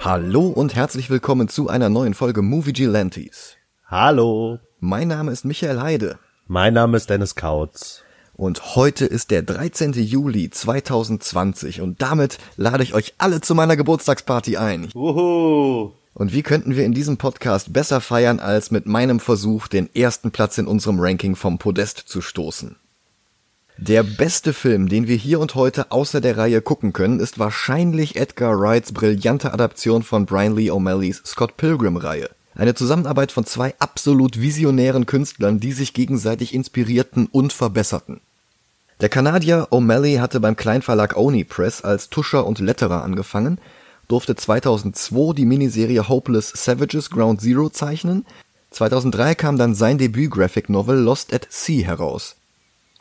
Hallo und herzlich willkommen zu einer neuen Folge Movie Gelantes. Hallo. Mein Name ist Michael Heide. Mein Name ist Dennis Kautz. Und heute ist der 13. Juli 2020 und damit lade ich euch alle zu meiner Geburtstagsparty ein. Wuhu. Und wie könnten wir in diesem Podcast besser feiern, als mit meinem Versuch, den ersten Platz in unserem Ranking vom Podest zu stoßen? Der beste Film, den wir hier und heute außer der Reihe gucken können, ist wahrscheinlich Edgar Wrights brillante Adaption von Brian Lee O'Malley's Scott Pilgrim Reihe. Eine Zusammenarbeit von zwei absolut visionären Künstlern, die sich gegenseitig inspirierten und verbesserten. Der Kanadier O'Malley hatte beim Kleinverlag Oni Press als Tuscher und Letterer angefangen, durfte 2002 die Miniserie Hopeless Savages Ground Zero zeichnen, 2003 kam dann sein Debüt Graphic Novel Lost at Sea heraus.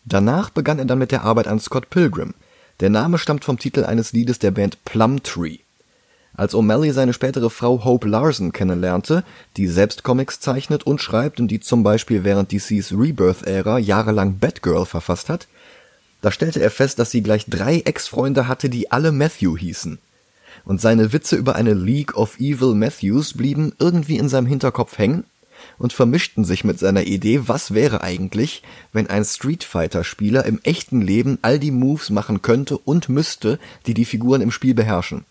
Danach begann er dann mit der Arbeit an Scott Pilgrim. Der Name stammt vom Titel eines Liedes der Band Plumtree. Als O'Malley seine spätere Frau Hope Larson kennenlernte, die selbst Comics zeichnet und schreibt und die zum Beispiel während DCs Rebirth-Ära jahrelang Batgirl verfasst hat, da stellte er fest, dass sie gleich drei Ex-Freunde hatte, die alle Matthew hießen. Und seine Witze über eine League of Evil Matthews blieben irgendwie in seinem Hinterkopf hängen und vermischten sich mit seiner Idee, was wäre eigentlich, wenn ein Street Fighter Spieler im echten Leben all die Moves machen könnte und müsste, die die Figuren im Spiel beherrschen.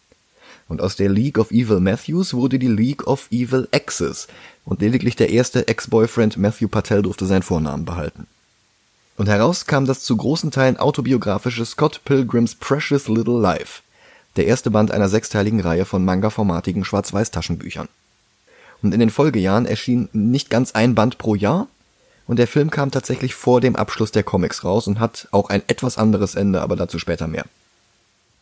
Und aus der League of Evil Matthews wurde die League of Evil Exes und lediglich der erste Ex-Boyfriend Matthew Patel durfte seinen Vornamen behalten. Und heraus kam das zu großen Teilen autobiografische Scott Pilgrims Precious Little Life, der erste Band einer sechsteiligen Reihe von manga-formatigen Schwarz-Weiß-Taschenbüchern. Und in den Folgejahren erschien nicht ganz ein Band pro Jahr. Und der Film kam tatsächlich vor dem Abschluss der Comics raus und hat auch ein etwas anderes Ende, aber dazu später mehr.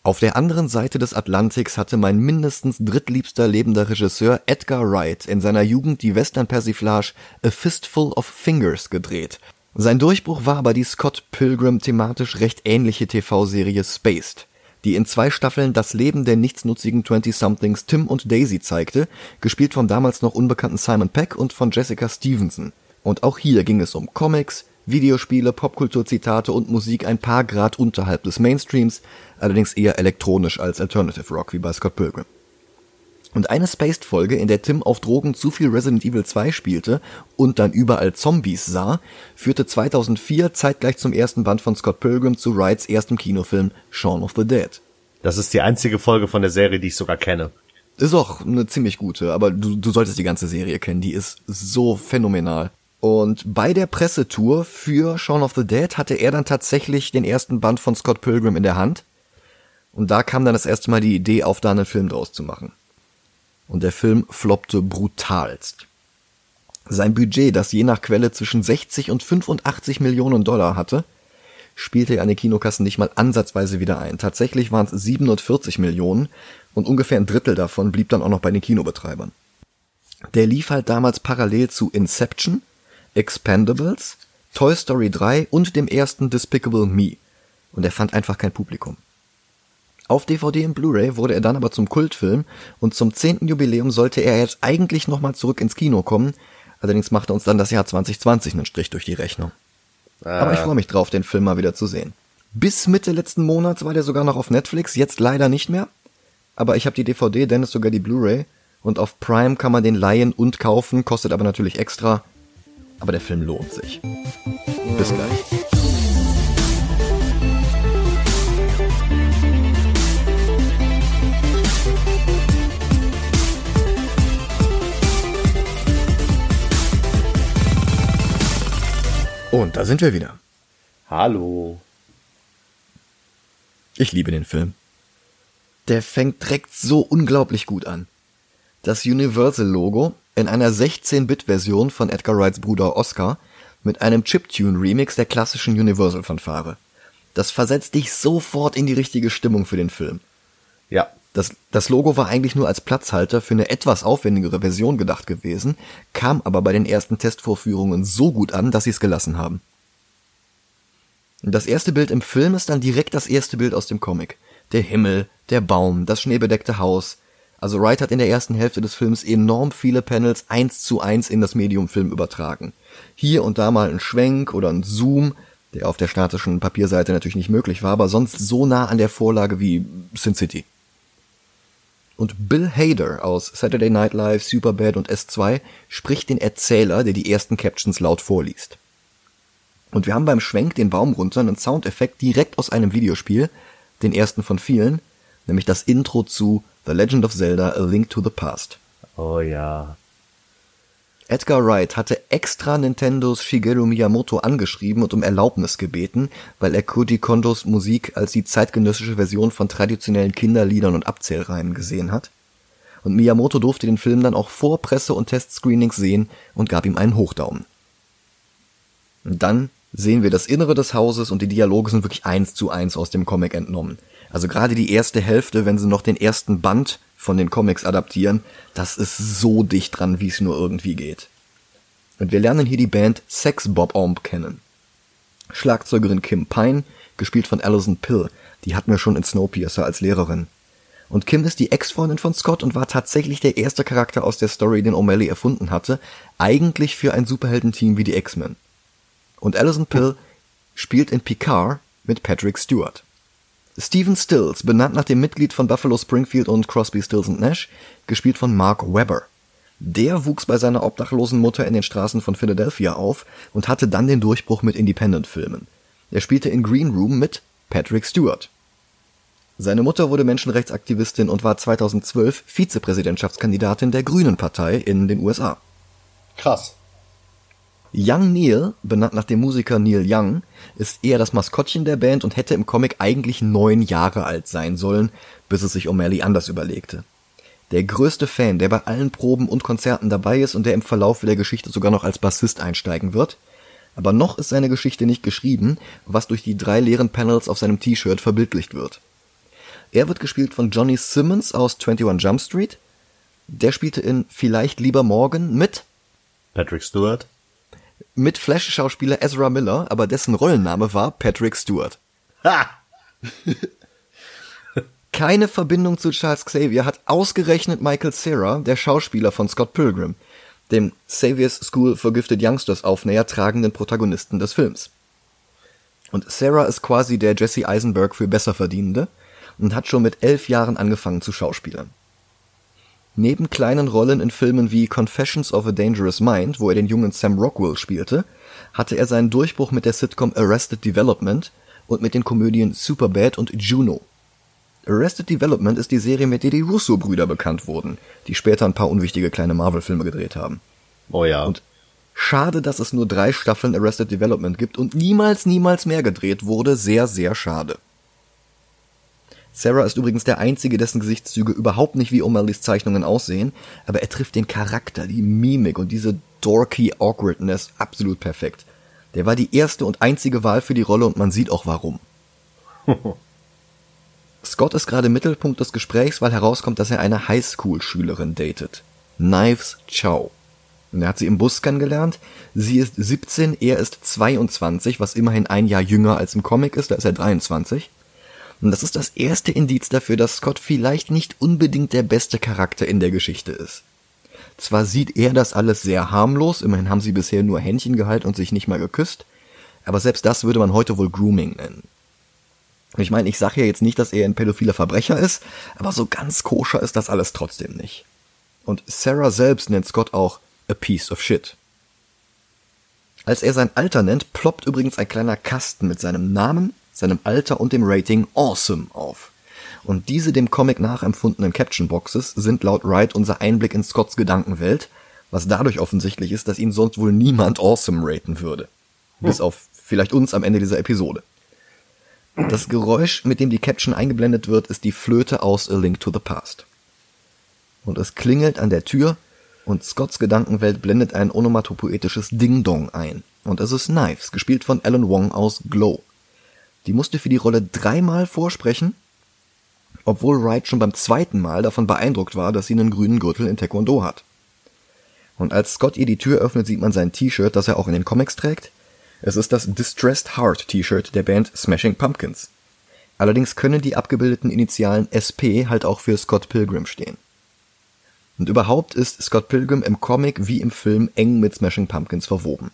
Auf der anderen Seite des Atlantiks hatte mein mindestens drittliebster lebender Regisseur Edgar Wright in seiner Jugend die Western-Persiflage A Fistful of Fingers gedreht. Sein Durchbruch war aber die Scott Pilgrim thematisch recht ähnliche TV-Serie Spaced die in zwei Staffeln das Leben der nichtsnutzigen Twenty-somethings Tim und Daisy zeigte, gespielt vom damals noch unbekannten Simon Peck und von Jessica Stevenson. Und auch hier ging es um Comics, Videospiele, Popkulturzitate und Musik ein paar Grad unterhalb des Mainstreams, allerdings eher elektronisch als Alternative Rock wie bei Scott Pilgrim. Und eine Spaced-Folge, in der Tim auf Drogen zu viel Resident Evil 2 spielte und dann überall Zombies sah, führte 2004 zeitgleich zum ersten Band von Scott Pilgrim zu Wrights erstem Kinofilm Shaun of the Dead. Das ist die einzige Folge von der Serie, die ich sogar kenne. Ist auch eine ziemlich gute, aber du, du solltest die ganze Serie kennen, die ist so phänomenal. Und bei der Pressetour für Shaun of the Dead hatte er dann tatsächlich den ersten Band von Scott Pilgrim in der Hand. Und da kam dann das erste Mal die Idee auf, da einen Film draus zu machen und der Film floppte brutalst. Sein Budget, das je nach Quelle zwischen 60 und 85 Millionen Dollar hatte, spielte an den Kinokassen nicht mal ansatzweise wieder ein. Tatsächlich waren es 740 Millionen und ungefähr ein Drittel davon blieb dann auch noch bei den Kinobetreibern. Der lief halt damals parallel zu Inception, Expendables, Toy Story 3 und dem ersten Despicable Me. Und er fand einfach kein Publikum. Auf DVD und Blu-ray wurde er dann aber zum Kultfilm und zum zehnten Jubiläum sollte er jetzt eigentlich nochmal zurück ins Kino kommen. Allerdings machte uns dann das Jahr 2020 einen Strich durch die Rechnung. Ah. Aber ich freue mich drauf, den Film mal wieder zu sehen. Bis Mitte letzten Monats war der sogar noch auf Netflix, jetzt leider nicht mehr. Aber ich habe die DVD, Dennis sogar die Blu-ray. Und auf Prime kann man den leihen und kaufen, kostet aber natürlich extra. Aber der Film lohnt sich. Bis gleich. Und da sind wir wieder. Hallo. Ich liebe den Film. Der fängt direkt so unglaublich gut an. Das Universal-Logo in einer 16-Bit-Version von Edgar Wrights Bruder Oscar mit einem Chiptune-Remix der klassischen Universal-Fanfare. Das versetzt dich sofort in die richtige Stimmung für den Film. Ja. Das, das Logo war eigentlich nur als Platzhalter für eine etwas aufwendigere Version gedacht gewesen, kam aber bei den ersten Testvorführungen so gut an, dass sie es gelassen haben. Das erste Bild im Film ist dann direkt das erste Bild aus dem Comic. Der Himmel, der Baum, das schneebedeckte Haus. Also Wright hat in der ersten Hälfte des Films enorm viele Panels eins zu eins in das Medium Film übertragen. Hier und da mal ein Schwenk oder ein Zoom, der auf der statischen Papierseite natürlich nicht möglich war, aber sonst so nah an der Vorlage wie Sin City. Und Bill Hader aus Saturday Night Live, Superbad und S2 spricht den Erzähler, der die ersten Captions laut vorliest. Und wir haben beim Schwenk den Baum runter einen Soundeffekt direkt aus einem Videospiel, den ersten von vielen, nämlich das Intro zu The Legend of Zelda A Link to the Past. Oh ja. Edgar Wright hatte extra Nintendos Shigeru Miyamoto angeschrieben und um Erlaubnis gebeten, weil er Koji Kondos Musik als die zeitgenössische Version von traditionellen Kinderliedern und Abzählreimen gesehen hat. Und Miyamoto durfte den Film dann auch vor Presse- und Testscreenings sehen und gab ihm einen Hochdaumen. Und dann sehen wir das Innere des Hauses und die Dialoge sind wirklich eins zu eins aus dem Comic entnommen. Also gerade die erste Hälfte, wenn sie noch den ersten Band von den Comics adaptieren, das ist so dicht dran, wie es nur irgendwie geht. Und wir lernen hier die Band Sex Bob Omb kennen. Schlagzeugerin Kim Pine, gespielt von Alison Pill, die hatten wir schon in Snowpiercer als Lehrerin. Und Kim ist die Ex-Freundin von Scott und war tatsächlich der erste Charakter aus der Story, den O'Malley erfunden hatte, eigentlich für ein Superheldenteam wie die X-Men. Und Alison Pill spielt in Picard mit Patrick Stewart. Steven Stills, benannt nach dem Mitglied von Buffalo Springfield und Crosby, Stills Nash, gespielt von Mark Webber. Der wuchs bei seiner obdachlosen Mutter in den Straßen von Philadelphia auf und hatte dann den Durchbruch mit Independent-Filmen. Er spielte in Green Room mit Patrick Stewart. Seine Mutter wurde Menschenrechtsaktivistin und war 2012 Vizepräsidentschaftskandidatin der Grünen Partei in den USA. Krass. Young Neil, benannt nach dem Musiker Neil Young, ist eher das Maskottchen der Band und hätte im Comic eigentlich neun Jahre alt sein sollen, bis es sich O'Malley anders überlegte. Der größte Fan, der bei allen Proben und Konzerten dabei ist und der im Verlauf der Geschichte sogar noch als Bassist einsteigen wird. Aber noch ist seine Geschichte nicht geschrieben, was durch die drei leeren Panels auf seinem T-Shirt verbildlicht wird. Er wird gespielt von Johnny Simmons aus 21 Jump Street. Der spielte in Vielleicht lieber morgen mit Patrick Stewart mit Flash-Schauspieler Ezra Miller, aber dessen Rollenname war Patrick Stewart. Ha! Keine Verbindung zu Charles Xavier hat ausgerechnet Michael Cera, der Schauspieler von Scott Pilgrim, dem Xavier's School for Gifted Youngsters Aufnäher tragenden Protagonisten des Films. Und Sarah ist quasi der Jesse Eisenberg für Besserverdienende und hat schon mit elf Jahren angefangen zu schauspielern. Neben kleinen Rollen in Filmen wie Confessions of a Dangerous Mind, wo er den jungen Sam Rockwell spielte, hatte er seinen Durchbruch mit der Sitcom Arrested Development und mit den Komödien Superbad und Juno. Arrested Development ist die Serie, mit der die Russo-Brüder bekannt wurden, die später ein paar unwichtige kleine Marvel-Filme gedreht haben. Oh ja. Und schade, dass es nur drei Staffeln Arrested Development gibt und niemals, niemals mehr gedreht wurde. Sehr, sehr schade. Sarah ist übrigens der einzige, dessen Gesichtszüge überhaupt nicht wie O'Malleys Zeichnungen aussehen, aber er trifft den Charakter, die Mimik und diese dorky Awkwardness absolut perfekt. Der war die erste und einzige Wahl für die Rolle und man sieht auch warum. Scott ist gerade Mittelpunkt des Gesprächs, weil herauskommt, dass er eine Highschool-Schülerin datet. Knives Chow. Und er hat sie im Bus kennengelernt. Sie ist 17, er ist 22, was immerhin ein Jahr jünger als im Comic ist, da ist er 23. Und das ist das erste Indiz dafür, dass Scott vielleicht nicht unbedingt der beste Charakter in der Geschichte ist. Zwar sieht er das alles sehr harmlos, immerhin haben sie bisher nur Händchen gehalten und sich nicht mal geküsst, aber selbst das würde man heute wohl Grooming nennen. Ich meine, ich sage ja jetzt nicht, dass er ein pädophiler Verbrecher ist, aber so ganz koscher ist das alles trotzdem nicht. Und Sarah selbst nennt Scott auch a piece of shit. Als er sein Alter nennt, ploppt übrigens ein kleiner Kasten mit seinem Namen, seinem Alter und dem Rating Awesome auf. Und diese dem Comic nachempfundenen Caption Boxes sind laut Wright unser Einblick in Scotts Gedankenwelt, was dadurch offensichtlich ist, dass ihn sonst wohl niemand Awesome raten würde. Bis auf vielleicht uns am Ende dieser Episode. Das Geräusch, mit dem die Caption eingeblendet wird, ist die Flöte aus A Link to the Past. Und es klingelt an der Tür und Scotts Gedankenwelt blendet ein onomatopoetisches Ding-Dong ein. Und es ist Knives, gespielt von Alan Wong aus Glow. Die musste für die Rolle dreimal vorsprechen, obwohl Wright schon beim zweiten Mal davon beeindruckt war, dass sie einen grünen Gürtel in Taekwondo hat. Und als Scott ihr die Tür öffnet, sieht man sein T-Shirt, das er auch in den Comics trägt. Es ist das Distressed Heart T-Shirt der Band Smashing Pumpkins. Allerdings können die abgebildeten Initialen SP halt auch für Scott Pilgrim stehen. Und überhaupt ist Scott Pilgrim im Comic wie im Film eng mit Smashing Pumpkins verwoben.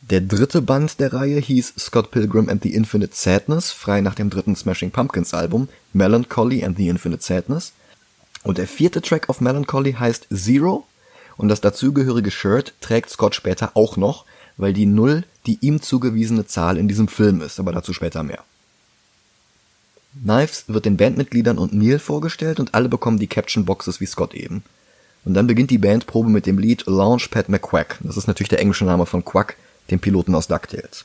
Der dritte Band der Reihe hieß Scott Pilgrim and the Infinite Sadness, frei nach dem dritten Smashing Pumpkins Album Melancholy and the Infinite Sadness. Und der vierte Track auf Melancholy heißt Zero und das dazugehörige Shirt trägt Scott später auch noch, weil die Null die ihm zugewiesene Zahl in diesem Film ist, aber dazu später mehr. Knives wird den Bandmitgliedern und Neil vorgestellt und alle bekommen die Caption Boxes wie Scott eben. Und dann beginnt die Bandprobe mit dem Lied Launchpad McQuack. Das ist natürlich der englische Name von Quack, dem Piloten aus DuckTales.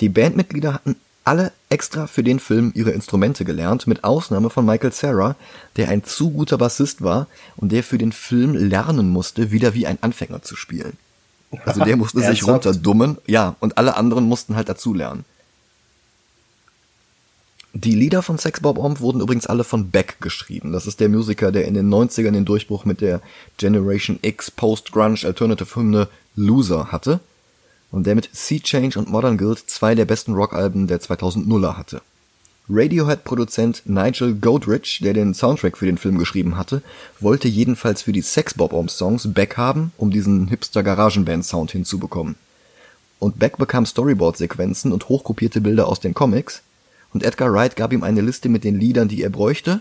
Die Bandmitglieder hatten alle extra für den Film ihre Instrumente gelernt, mit Ausnahme von Michael Sarah, der ein zu guter Bassist war und der für den Film lernen musste, wieder wie ein Anfänger zu spielen. Also der musste sich runterdummen, ja, und alle anderen mussten halt dazulernen. Die Lieder von Sex Bob Omb wurden übrigens alle von Beck geschrieben. Das ist der Musiker, der in den 90ern den Durchbruch mit der Generation X Post-Grunge Alternative Hymne Loser hatte und der mit Sea Change und Modern Guild zwei der besten Rockalben der 2000er hatte. Radiohead-Produzent Nigel Godrich, der den Soundtrack für den Film geschrieben hatte, wollte jedenfalls für die Sex Bob Omb Songs Beck haben, um diesen hipster Garagenband Sound hinzubekommen. Und Beck bekam Storyboard-Sequenzen und hochkopierte Bilder aus den Comics, und Edgar Wright gab ihm eine Liste mit den Liedern, die er bräuchte.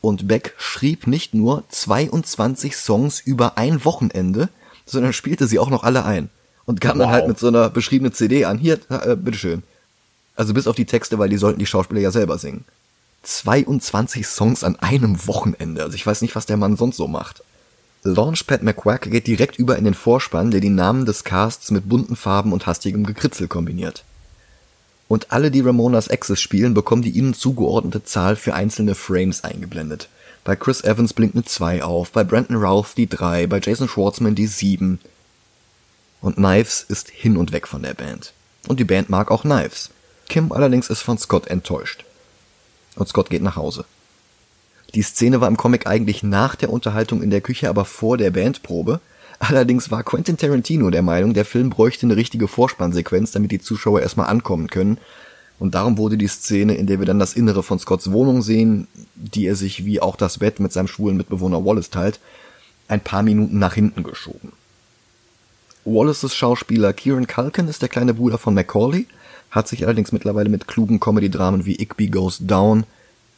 Und Beck schrieb nicht nur 22 Songs über ein Wochenende, sondern spielte sie auch noch alle ein. Und kam wow. dann halt mit so einer beschriebenen CD an. Hier, äh, bitteschön. Also bis auf die Texte, weil die sollten die Schauspieler ja selber singen. 22 Songs an einem Wochenende. Also ich weiß nicht, was der Mann sonst so macht. Launchpad McQuack geht direkt über in den Vorspann, der die Namen des Casts mit bunten Farben und hastigem Gekritzel kombiniert und alle, die Ramonas Access spielen, bekommen die ihnen zugeordnete Zahl für einzelne Frames eingeblendet. Bei Chris Evans blinkt eine 2 auf, bei Brandon Routh die 3, bei Jason Schwartzman die 7. Und Knives ist hin und weg von der Band. Und die Band mag auch Knives. Kim allerdings ist von Scott enttäuscht. Und Scott geht nach Hause. Die Szene war im Comic eigentlich nach der Unterhaltung in der Küche, aber vor der Bandprobe, Allerdings war Quentin Tarantino der Meinung, der Film bräuchte eine richtige Vorspannsequenz, damit die Zuschauer erstmal ankommen können. Und darum wurde die Szene, in der wir dann das Innere von Scotts Wohnung sehen, die er sich wie auch das Bett mit seinem schwulen Mitbewohner Wallace teilt, ein paar Minuten nach hinten geschoben. Wallaces Schauspieler Kieran Culkin ist der kleine Bruder von Macaulay, hat sich allerdings mittlerweile mit klugen Comedy-Dramen wie Igby Goes Down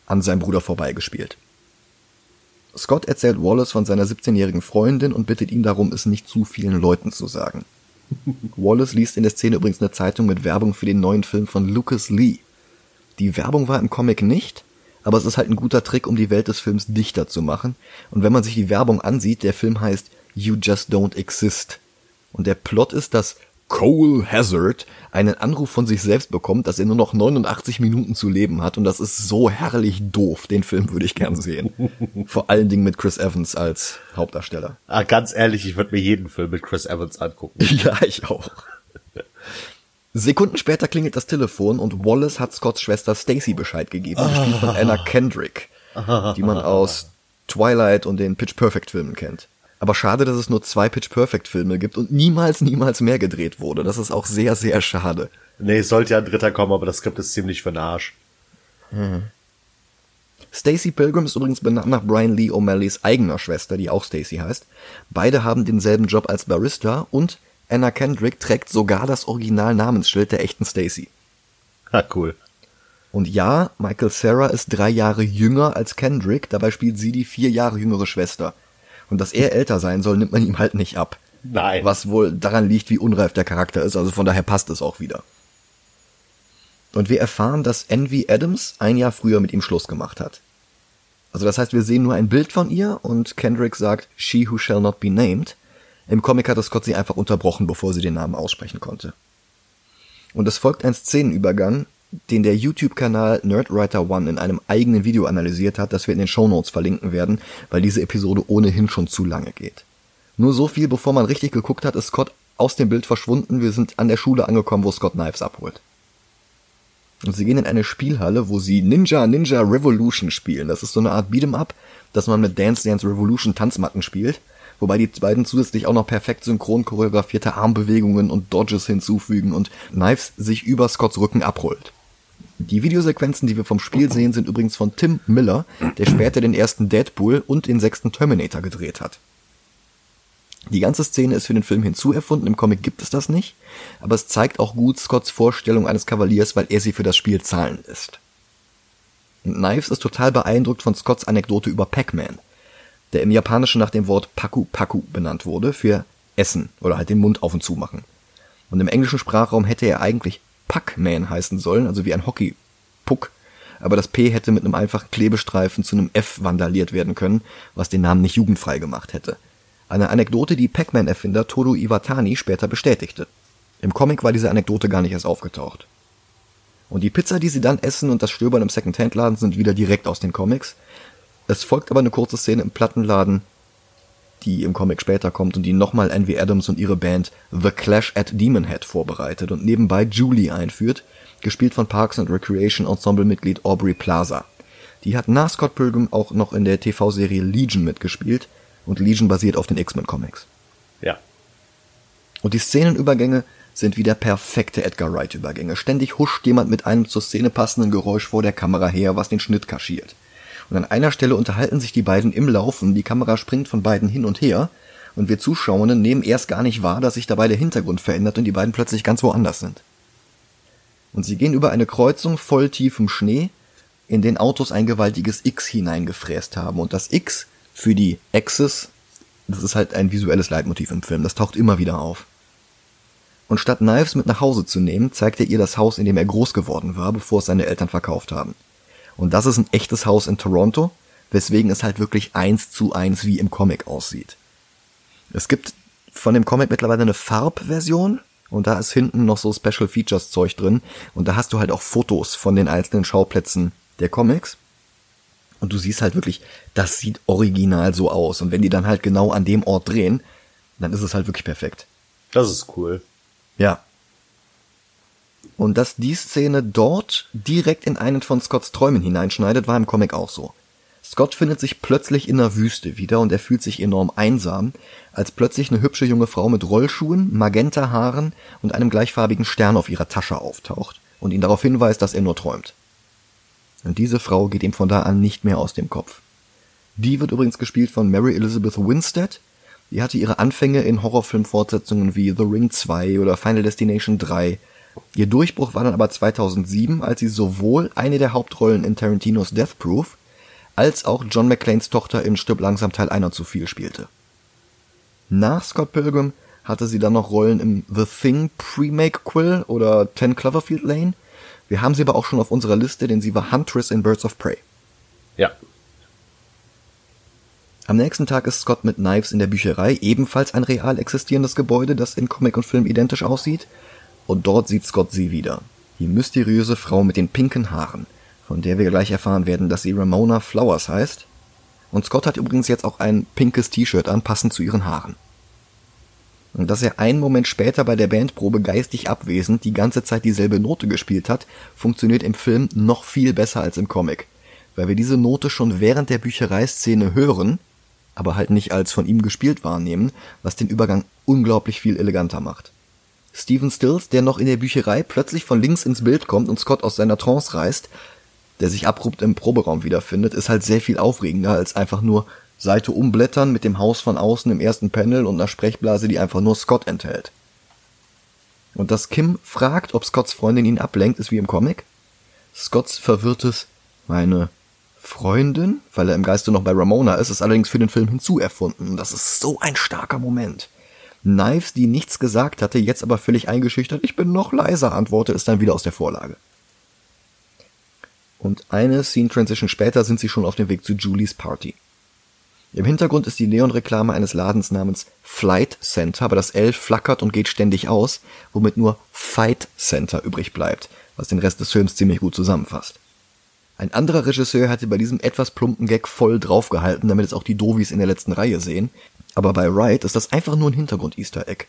an seinem Bruder vorbeigespielt. Scott erzählt Wallace von seiner 17-jährigen Freundin und bittet ihn darum, es nicht zu vielen Leuten zu sagen. Wallace liest in der Szene übrigens eine Zeitung mit Werbung für den neuen Film von Lucas Lee. Die Werbung war im Comic nicht, aber es ist halt ein guter Trick, um die Welt des Films dichter zu machen. Und wenn man sich die Werbung ansieht, der Film heißt You Just Don't Exist. Und der Plot ist, dass Cole Hazard einen Anruf von sich selbst bekommt, dass er nur noch 89 Minuten zu leben hat und das ist so herrlich doof. Den Film würde ich gern sehen. Vor allen Dingen mit Chris Evans als Hauptdarsteller. Ah, ganz ehrlich, ich würde mir jeden Film mit Chris Evans angucken. Ja, ich auch. Sekunden später klingelt das Telefon und Wallace hat Scotts Schwester Stacy Bescheid gegeben, gespielt von Anna Kendrick, die man aus Twilight und den Pitch Perfect Filmen kennt. Aber schade, dass es nur zwei Pitch Perfect Filme gibt und niemals, niemals mehr gedreht wurde. Das ist auch sehr, sehr schade. Nee, es sollte ja ein dritter kommen, aber das Skript ist ziemlich für den Arsch. Hm. Stacy Pilgrim ist übrigens benannt nach Brian Lee O'Malley's eigener Schwester, die auch Stacy heißt. Beide haben denselben Job als Barista und Anna Kendrick trägt sogar das Original-Namensschild der echten Stacy. Ah, cool. Und ja, Michael Sarah ist drei Jahre jünger als Kendrick, dabei spielt sie die vier Jahre jüngere Schwester. Und dass er älter sein soll, nimmt man ihm halt nicht ab. Nein. Was wohl daran liegt, wie unreif der Charakter ist, also von daher passt es auch wieder. Und wir erfahren, dass Envy Adams ein Jahr früher mit ihm Schluss gemacht hat. Also das heißt, wir sehen nur ein Bild von ihr und Kendrick sagt, she who shall not be named. Im Comic hat Scott sie einfach unterbrochen, bevor sie den Namen aussprechen konnte. Und es folgt ein Szenenübergang, den der YouTube-Kanal Nerdwriter One in einem eigenen Video analysiert hat, das wir in den Shownotes verlinken werden, weil diese Episode ohnehin schon zu lange geht. Nur so viel, bevor man richtig geguckt hat, ist Scott aus dem Bild verschwunden. Wir sind an der Schule angekommen, wo Scott Knives abholt. Und sie gehen in eine Spielhalle, wo sie Ninja Ninja Revolution spielen. Das ist so eine Art Beat'em Up, dass man mit Dance Dance Revolution Tanzmatten spielt. wobei die beiden zusätzlich auch noch perfekt synchron choreografierte Armbewegungen und Dodges hinzufügen und Knives sich über Scotts Rücken abrollt. Die Videosequenzen, die wir vom Spiel sehen, sind übrigens von Tim Miller, der später den ersten Deadpool und den sechsten Terminator gedreht hat. Die ganze Szene ist für den Film hinzuerfunden, im Comic gibt es das nicht, aber es zeigt auch gut Scotts Vorstellung eines Kavaliers, weil er sie für das Spiel zahlen lässt. Und Knives ist total beeindruckt von Scotts Anekdote über Pac-Man, der im Japanischen nach dem Wort Paku Paku benannt wurde für Essen oder halt den Mund auf und zu machen. Und im englischen Sprachraum hätte er eigentlich Pac-Man heißen sollen, also wie ein Hockey-Puck, aber das P hätte mit einem einfachen Klebestreifen zu einem F vandaliert werden können, was den Namen nicht jugendfrei gemacht hätte. Eine Anekdote, die Pac-Man-Erfinder Toru Iwatani später bestätigte. Im Comic war diese Anekdote gar nicht erst aufgetaucht. Und die Pizza, die sie dann essen und das Stöbern im Second-Hand-Laden sind wieder direkt aus den Comics. Es folgt aber eine kurze Szene im Plattenladen, die im Comic später kommt und die nochmal Envy Adams und ihre Band The Clash at Demonhead vorbereitet und nebenbei Julie einführt, gespielt von Parks and Recreation Ensemble-Mitglied Aubrey Plaza. Die hat nach Scott Pilgrim auch noch in der TV-Serie Legion mitgespielt und Legion basiert auf den X-Men-Comics. Ja. Und die Szenenübergänge sind wieder perfekte Edgar Wright-Übergänge. Ständig huscht jemand mit einem zur Szene passenden Geräusch vor der Kamera her, was den Schnitt kaschiert. Und an einer Stelle unterhalten sich die beiden im Laufen, die Kamera springt von beiden hin und her, und wir Zuschauenden nehmen erst gar nicht wahr, dass sich dabei der Hintergrund verändert und die beiden plötzlich ganz woanders sind. Und sie gehen über eine Kreuzung voll tiefem Schnee, in den Autos ein gewaltiges X hineingefräst haben. Und das X für die Axis, das ist halt ein visuelles Leitmotiv im Film, das taucht immer wieder auf. Und statt Knives mit nach Hause zu nehmen, zeigt er ihr das Haus, in dem er groß geworden war, bevor es seine Eltern verkauft haben. Und das ist ein echtes Haus in Toronto, weswegen es halt wirklich eins zu eins wie im Comic aussieht. Es gibt von dem Comic mittlerweile eine Farbversion und da ist hinten noch so Special Features Zeug drin und da hast du halt auch Fotos von den einzelnen Schauplätzen der Comics. Und du siehst halt wirklich, das sieht original so aus. Und wenn die dann halt genau an dem Ort drehen, dann ist es halt wirklich perfekt. Das ist cool. Ja. Und dass die Szene dort direkt in einen von Scotts Träumen hineinschneidet, war im Comic auch so. Scott findet sich plötzlich in der Wüste wieder und er fühlt sich enorm einsam, als plötzlich eine hübsche junge Frau mit Rollschuhen, magenta Haaren und einem gleichfarbigen Stern auf ihrer Tasche auftaucht und ihn darauf hinweist, dass er nur träumt. Und diese Frau geht ihm von da an nicht mehr aus dem Kopf. Die wird übrigens gespielt von Mary Elizabeth Winstead, die hatte ihre Anfänge in Horrorfilm-Fortsetzungen wie The Ring 2 oder Final Destination 3. Ihr Durchbruch war dann aber 2007, als sie sowohl eine der Hauptrollen in Tarantinos Death Proof als auch John McClanes Tochter in Stück langsam Teil 1 zu viel spielte. Nach Scott Pilgrim hatte sie dann noch Rollen im The Thing Pre-Make Quill oder Ten Cloverfield Lane. Wir haben sie aber auch schon auf unserer Liste, denn sie war Huntress in Birds of Prey. Ja, am nächsten Tag ist Scott mit Knives in der Bücherei, ebenfalls ein real existierendes Gebäude, das in Comic und Film identisch aussieht. Und dort sieht Scott sie wieder. Die mysteriöse Frau mit den pinken Haaren, von der wir gleich erfahren werden, dass sie Ramona Flowers heißt. Und Scott hat übrigens jetzt auch ein pinkes T-Shirt an, passend zu ihren Haaren. Und dass er einen Moment später bei der Bandprobe geistig abwesend die ganze Zeit dieselbe Note gespielt hat, funktioniert im Film noch viel besser als im Comic. Weil wir diese Note schon während der Büchereiszene hören aber halt nicht als von ihm gespielt wahrnehmen, was den Übergang unglaublich viel eleganter macht. Stephen Stills, der noch in der Bücherei plötzlich von links ins Bild kommt und Scott aus seiner Trance reißt, der sich abrupt im Proberaum wiederfindet, ist halt sehr viel aufregender als einfach nur Seite umblättern mit dem Haus von außen im ersten Panel und einer Sprechblase, die einfach nur Scott enthält. Und dass Kim fragt, ob Scotts Freundin ihn ablenkt, ist wie im Comic. Scotts verwirrtes, meine Freundin, weil er im Geiste noch bei Ramona ist, ist allerdings für den Film hinzuerfunden. Das ist so ein starker Moment. Knives, die nichts gesagt hatte, jetzt aber völlig eingeschüchtert, ich bin noch leiser, antwortet, ist dann wieder aus der Vorlage. Und eine Scene Transition später sind sie schon auf dem Weg zu Julies Party. Im Hintergrund ist die Neonreklame eines Ladens namens Flight Center, aber das L flackert und geht ständig aus, womit nur Fight Center übrig bleibt, was den Rest des Films ziemlich gut zusammenfasst. Ein anderer Regisseur hatte bei diesem etwas plumpen Gag voll draufgehalten, damit es auch die Dovis in der letzten Reihe sehen. Aber bei Wright ist das einfach nur ein Hintergrund-Easter Egg.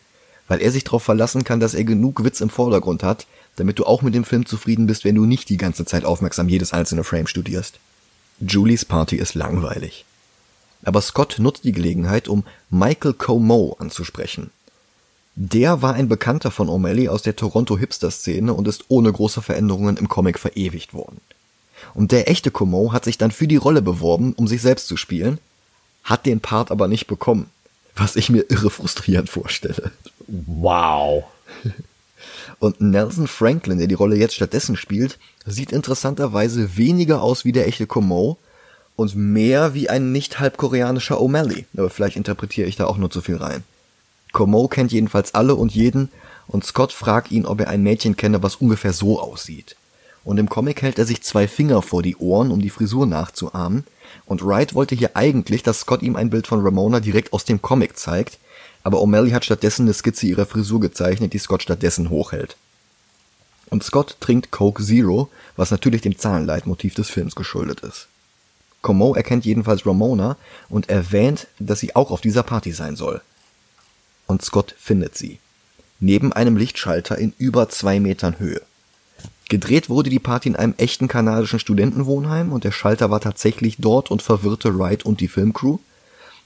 Weil er sich darauf verlassen kann, dass er genug Witz im Vordergrund hat, damit du auch mit dem Film zufrieden bist, wenn du nicht die ganze Zeit aufmerksam jedes einzelne Frame studierst. Julies Party ist langweilig. Aber Scott nutzt die Gelegenheit, um Michael Como anzusprechen. Der war ein Bekannter von O'Malley aus der Toronto Hipster-Szene und ist ohne große Veränderungen im Comic verewigt worden. Und der echte Como hat sich dann für die Rolle beworben, um sich selbst zu spielen, hat den Part aber nicht bekommen, was ich mir irre frustrierend vorstelle. Wow. Und Nelson Franklin, der die Rolle jetzt stattdessen spielt, sieht interessanterweise weniger aus wie der echte Como und mehr wie ein nicht halbkoreanischer O'Malley. Aber vielleicht interpretiere ich da auch nur zu viel rein. Como kennt jedenfalls alle und jeden und Scott fragt ihn, ob er ein Mädchen kenne, was ungefähr so aussieht. Und im Comic hält er sich zwei Finger vor die Ohren, um die Frisur nachzuahmen. Und Wright wollte hier eigentlich, dass Scott ihm ein Bild von Ramona direkt aus dem Comic zeigt, aber O'Malley hat stattdessen eine Skizze ihrer Frisur gezeichnet, die Scott stattdessen hochhält. Und Scott trinkt Coke Zero, was natürlich dem Zahlenleitmotiv des Films geschuldet ist. Como erkennt jedenfalls Ramona und erwähnt, dass sie auch auf dieser Party sein soll und Scott findet sie. Neben einem Lichtschalter in über zwei Metern Höhe. Gedreht wurde die Party in einem echten kanadischen Studentenwohnheim und der Schalter war tatsächlich dort und verwirrte Wright und die Filmcrew.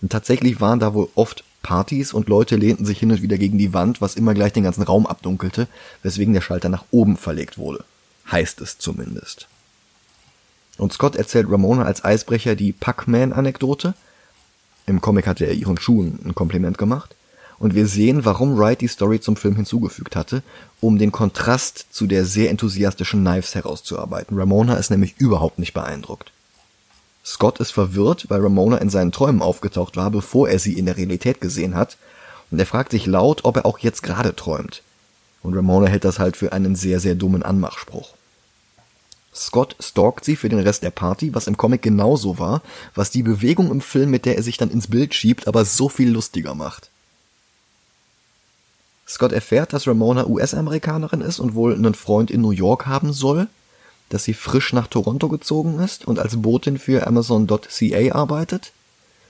Und tatsächlich waren da wohl oft Partys und Leute lehnten sich hin und wieder gegen die Wand, was immer gleich den ganzen Raum abdunkelte, weswegen der Schalter nach oben verlegt wurde. Heißt es zumindest. Und Scott erzählt Ramona als Eisbrecher die Pac-Man-Anekdote. Im Comic hatte er ihren Schuhen ein Kompliment gemacht und wir sehen, warum Wright die Story zum Film hinzugefügt hatte, um den Kontrast zu der sehr enthusiastischen Knives herauszuarbeiten. Ramona ist nämlich überhaupt nicht beeindruckt. Scott ist verwirrt, weil Ramona in seinen Träumen aufgetaucht war, bevor er sie in der Realität gesehen hat, und er fragt sich laut, ob er auch jetzt gerade träumt. Und Ramona hält das halt für einen sehr, sehr dummen Anmachspruch. Scott stalkt sie für den Rest der Party, was im Comic genauso war, was die Bewegung im Film, mit der er sich dann ins Bild schiebt, aber so viel lustiger macht. Scott erfährt, dass Ramona US-Amerikanerin ist und wohl einen Freund in New York haben soll, dass sie frisch nach Toronto gezogen ist und als Botin für Amazon.ca arbeitet.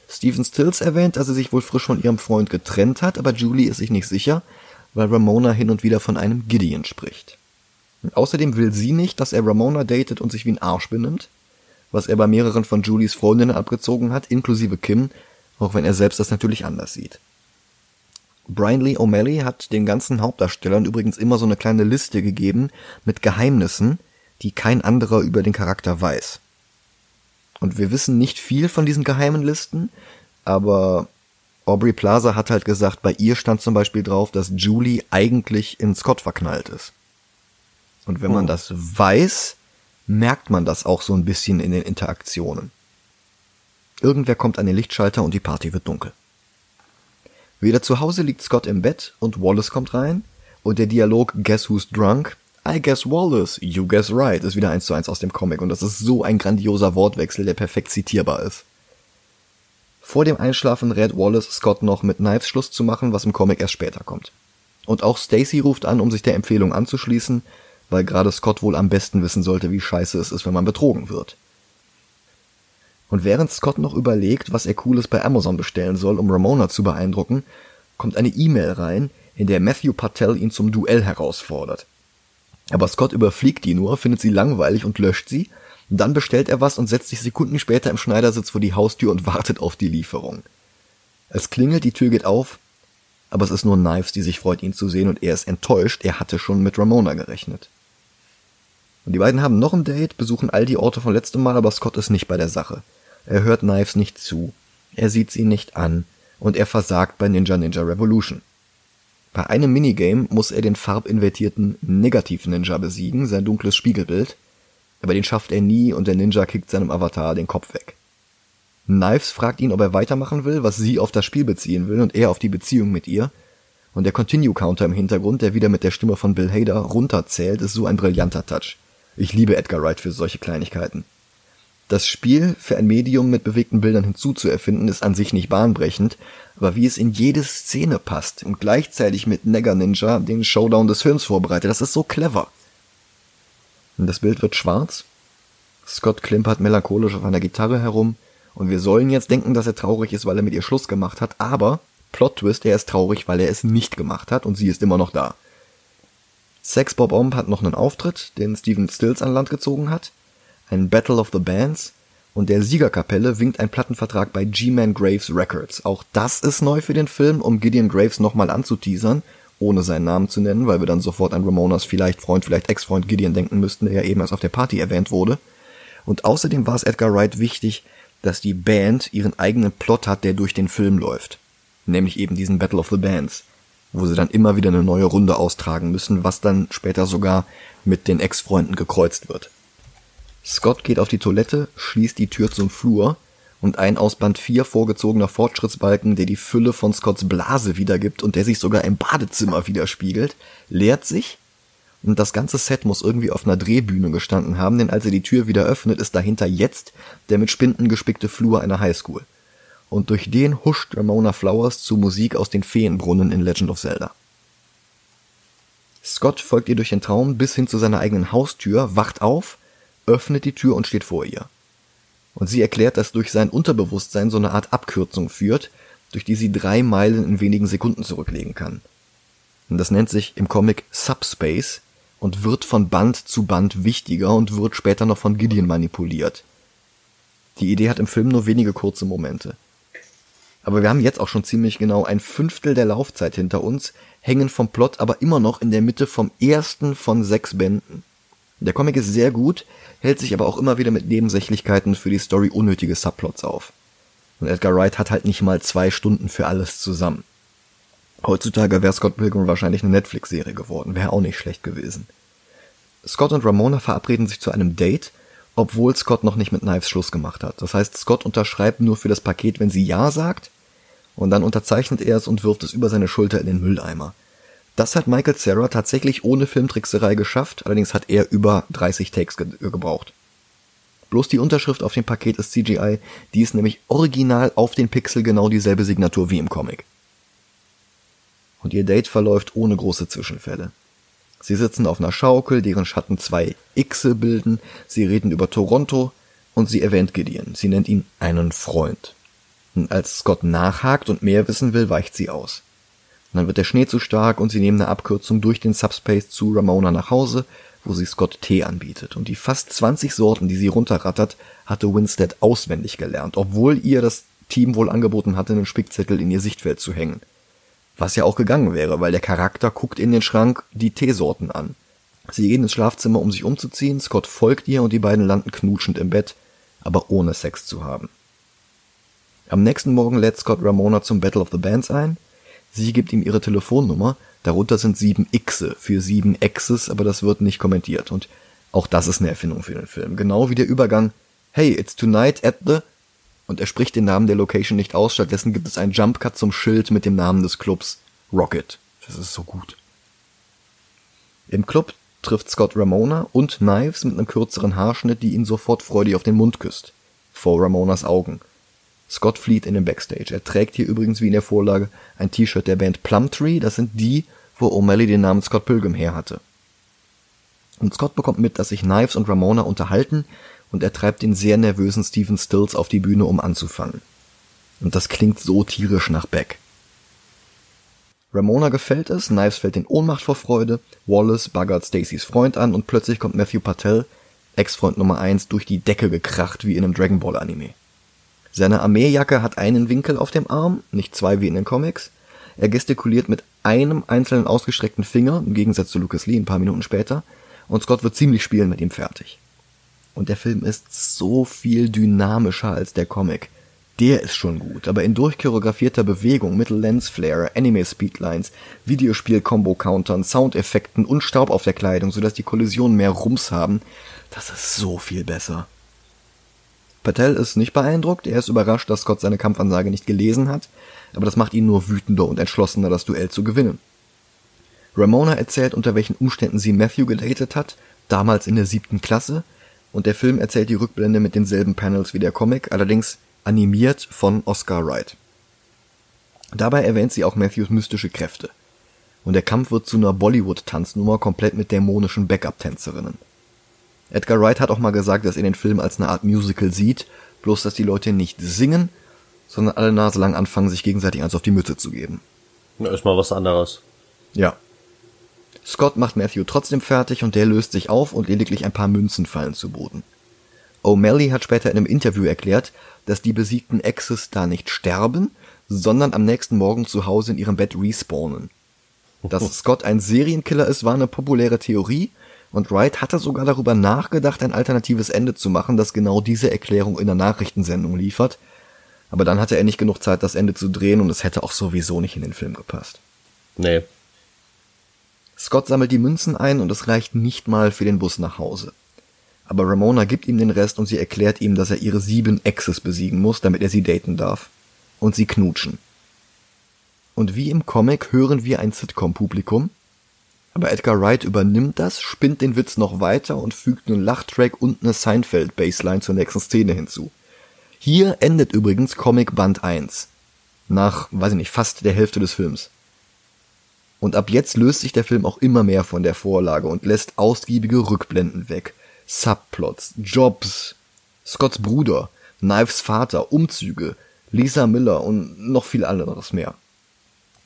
Steven Stills erwähnt, dass sie sich wohl frisch von ihrem Freund getrennt hat, aber Julie ist sich nicht sicher, weil Ramona hin und wieder von einem Gideon spricht. Und außerdem will sie nicht, dass er Ramona datet und sich wie ein Arsch benimmt, was er bei mehreren von Julies Freundinnen abgezogen hat, inklusive Kim, auch wenn er selbst das natürlich anders sieht. Brian Lee O'Malley hat den ganzen Hauptdarstellern übrigens immer so eine kleine Liste gegeben mit Geheimnissen, die kein anderer über den Charakter weiß. Und wir wissen nicht viel von diesen geheimen Listen, aber Aubrey Plaza hat halt gesagt, bei ihr stand zum Beispiel drauf, dass Julie eigentlich in Scott verknallt ist. Und wenn man oh. das weiß, merkt man das auch so ein bisschen in den Interaktionen. Irgendwer kommt an den Lichtschalter und die Party wird dunkel. Wieder zu Hause liegt Scott im Bett und Wallace kommt rein und der Dialog Guess who's drunk? I guess Wallace, you guess right ist wieder eins zu eins aus dem Comic und das ist so ein grandioser Wortwechsel, der perfekt zitierbar ist. Vor dem Einschlafen rät Wallace Scott noch mit Knives Schluss zu machen, was im Comic erst später kommt. Und auch Stacy ruft an, um sich der Empfehlung anzuschließen, weil gerade Scott wohl am besten wissen sollte, wie scheiße es ist, wenn man betrogen wird. Und während Scott noch überlegt, was er Cooles bei Amazon bestellen soll, um Ramona zu beeindrucken, kommt eine E-Mail rein, in der Matthew Patel ihn zum Duell herausfordert. Aber Scott überfliegt die nur, findet sie langweilig und löscht sie. Dann bestellt er was und setzt sich Sekunden später im Schneidersitz vor die Haustür und wartet auf die Lieferung. Es klingelt, die Tür geht auf, aber es ist nur Knives, die sich freut, ihn zu sehen und er ist enttäuscht, er hatte schon mit Ramona gerechnet. Und die beiden haben noch ein Date, besuchen all die Orte von letztem Mal, aber Scott ist nicht bei der Sache. Er hört Knives nicht zu. Er sieht sie nicht an. Und er versagt bei Ninja Ninja Revolution. Bei einem Minigame muss er den farbinvertierten Negativ-Ninja besiegen, sein dunkles Spiegelbild. Aber den schafft er nie und der Ninja kickt seinem Avatar den Kopf weg. Knives fragt ihn, ob er weitermachen will, was sie auf das Spiel beziehen will und er auf die Beziehung mit ihr. Und der Continue-Counter im Hintergrund, der wieder mit der Stimme von Bill Hader runterzählt, ist so ein brillanter Touch. Ich liebe Edgar Wright für solche Kleinigkeiten. Das Spiel für ein Medium mit bewegten Bildern hinzuzuerfinden ist an sich nicht bahnbrechend, aber wie es in jede Szene passt und gleichzeitig mit Nega Ninja den Showdown des Films vorbereitet, das ist so clever. Und das Bild wird schwarz. Scott klimpert melancholisch auf einer Gitarre herum und wir sollen jetzt denken, dass er traurig ist, weil er mit ihr Schluss gemacht hat, aber Plot Twist, er ist traurig, weil er es nicht gemacht hat und sie ist immer noch da. Sex Bob Omb hat noch einen Auftritt, den Steven Stills an Land gezogen hat ein Battle of the Bands und der Siegerkapelle winkt ein Plattenvertrag bei G-Man Graves Records. Auch das ist neu für den Film, um Gideon Graves nochmal anzuteasern, ohne seinen Namen zu nennen, weil wir dann sofort an Ramonas vielleicht Freund, vielleicht Ex-Freund Gideon denken müssten, der ja eben erst auf der Party erwähnt wurde. Und außerdem war es Edgar Wright wichtig, dass die Band ihren eigenen Plot hat, der durch den Film läuft. Nämlich eben diesen Battle of the Bands, wo sie dann immer wieder eine neue Runde austragen müssen, was dann später sogar mit den Ex-Freunden gekreuzt wird. Scott geht auf die Toilette, schließt die Tür zum Flur und ein aus Band 4 vorgezogener Fortschrittsbalken, der die Fülle von Scotts Blase wiedergibt und der sich sogar im Badezimmer widerspiegelt, leert sich und das ganze Set muss irgendwie auf einer Drehbühne gestanden haben, denn als er die Tür wieder öffnet, ist dahinter jetzt der mit Spinden gespickte Flur einer Highschool. Und durch den huscht Ramona Flowers zu Musik aus den Feenbrunnen in Legend of Zelda. Scott folgt ihr durch den Traum bis hin zu seiner eigenen Haustür, wacht auf öffnet die Tür und steht vor ihr. Und sie erklärt, dass durch sein Unterbewusstsein so eine Art Abkürzung führt, durch die sie drei Meilen in wenigen Sekunden zurücklegen kann. Und das nennt sich im Comic Subspace und wird von Band zu Band wichtiger und wird später noch von Gideon manipuliert. Die Idee hat im Film nur wenige kurze Momente. Aber wir haben jetzt auch schon ziemlich genau ein Fünftel der Laufzeit hinter uns, hängen vom Plot aber immer noch in der Mitte vom ersten von sechs Bänden. Der Comic ist sehr gut, hält sich aber auch immer wieder mit Nebensächlichkeiten für die Story unnötige Subplots auf. Und Edgar Wright hat halt nicht mal zwei Stunden für alles zusammen. Heutzutage wäre Scott Pilgrim wahrscheinlich eine Netflix-Serie geworden, wäre auch nicht schlecht gewesen. Scott und Ramona verabreden sich zu einem Date, obwohl Scott noch nicht mit Knives Schluss gemacht hat. Das heißt, Scott unterschreibt nur für das Paket, wenn sie Ja sagt, und dann unterzeichnet er es und wirft es über seine Schulter in den Mülleimer. Das hat Michael Cera tatsächlich ohne Filmtrickserei geschafft, allerdings hat er über 30 Takes ge gebraucht. Bloß die Unterschrift auf dem Paket ist CGI, die ist nämlich original auf den Pixel genau dieselbe Signatur wie im Comic. Und ihr Date verläuft ohne große Zwischenfälle. Sie sitzen auf einer Schaukel, deren Schatten zwei Xe bilden, sie reden über Toronto und sie erwähnt Gideon. Sie nennt ihn einen Freund. Und als Scott nachhakt und mehr wissen will, weicht sie aus. Dann wird der Schnee zu stark und sie nehmen eine Abkürzung durch den Subspace zu Ramona nach Hause, wo sie Scott Tee anbietet. Und die fast 20 Sorten, die sie runterrattert, hatte Winstead auswendig gelernt, obwohl ihr das Team wohl angeboten hatte, einen Spickzettel in ihr Sichtfeld zu hängen. Was ja auch gegangen wäre, weil der Charakter guckt in den Schrank die Teesorten an. Sie gehen ins Schlafzimmer, um sich umzuziehen, Scott folgt ihr und die beiden landen knutschend im Bett, aber ohne Sex zu haben. Am nächsten Morgen lädt Scott Ramona zum Battle of the Bands ein, Sie gibt ihm ihre Telefonnummer, darunter sind sieben Xe für sieben Exes, aber das wird nicht kommentiert. Und auch das ist eine Erfindung für den Film. Genau wie der Übergang, hey, it's tonight at the... Und er spricht den Namen der Location nicht aus, stattdessen gibt es einen Jumpcut zum Schild mit dem Namen des Clubs, Rocket. Das ist so gut. Im Club trifft Scott Ramona und Knives mit einem kürzeren Haarschnitt, die ihn sofort freudig auf den Mund küsst. Vor Ramonas Augen. Scott flieht in den Backstage. Er trägt hier übrigens wie in der Vorlage ein T-Shirt der Band Plumtree. Das sind die, wo O'Malley den Namen Scott Pilgrim her hatte. Und Scott bekommt mit, dass sich Knives und Ramona unterhalten und er treibt den sehr nervösen Stephen Stills auf die Bühne, um anzufangen. Und das klingt so tierisch nach Beck. Ramona gefällt es, Knives fällt in Ohnmacht vor Freude, Wallace baggert Stacys Freund an und plötzlich kommt Matthew Patel, Ex-Freund Nummer 1, durch die Decke gekracht wie in einem Dragon Ball Anime. Seine Armeejacke hat einen Winkel auf dem Arm, nicht zwei wie in den Comics. Er gestikuliert mit einem einzelnen ausgestreckten Finger, im Gegensatz zu Lucas Lee ein paar Minuten später, und Scott wird ziemlich spielen mit ihm fertig. Und der Film ist so viel dynamischer als der Comic. Der ist schon gut, aber in durchchoreografierter Bewegung mit Lensflare, Anime-Speedlines, Videospiel-Combo-Countern, Soundeffekten und Staub auf der Kleidung, sodass die Kollisionen mehr Rums haben, das ist so viel besser. Patel ist nicht beeindruckt, er ist überrascht, dass Scott seine Kampfansage nicht gelesen hat, aber das macht ihn nur wütender und entschlossener, das Duell zu gewinnen. Ramona erzählt, unter welchen Umständen sie Matthew gedatet hat, damals in der siebten Klasse, und der Film erzählt die Rückblende mit denselben Panels wie der Comic, allerdings animiert von Oscar Wright. Dabei erwähnt sie auch Matthews mystische Kräfte. Und der Kampf wird zu einer Bollywood-Tanznummer komplett mit dämonischen Backup-Tänzerinnen. Edgar Wright hat auch mal gesagt, dass er den Film als eine Art Musical sieht, bloß dass die Leute nicht singen, sondern alle Nase lang anfangen, sich gegenseitig eins auf die Mütze zu geben. Ja, ist mal was anderes. Ja. Scott macht Matthew trotzdem fertig und der löst sich auf und lediglich ein paar Münzen fallen zu Boden. O'Malley hat später in einem Interview erklärt, dass die besiegten Exes da nicht sterben, sondern am nächsten Morgen zu Hause in ihrem Bett respawnen. Dass Scott ein Serienkiller ist, war eine populäre Theorie, und Wright hatte sogar darüber nachgedacht, ein alternatives Ende zu machen, das genau diese Erklärung in der Nachrichtensendung liefert. Aber dann hatte er nicht genug Zeit, das Ende zu drehen, und es hätte auch sowieso nicht in den Film gepasst. Nee. Scott sammelt die Münzen ein und es reicht nicht mal für den Bus nach Hause. Aber Ramona gibt ihm den Rest und sie erklärt ihm, dass er ihre sieben Exes besiegen muss, damit er sie daten darf. Und sie knutschen. Und wie im Comic hören wir ein Sitcom-Publikum. Aber Edgar Wright übernimmt das, spinnt den Witz noch weiter und fügt einen Lachtrack und eine Seinfeld-Bassline zur nächsten Szene hinzu. Hier endet übrigens Comic Band 1. Nach, weiß ich nicht, fast der Hälfte des Films. Und ab jetzt löst sich der Film auch immer mehr von der Vorlage und lässt ausgiebige Rückblenden weg. Subplots, Jobs, Scotts Bruder, Knives Vater, Umzüge, Lisa Miller und noch viel anderes mehr.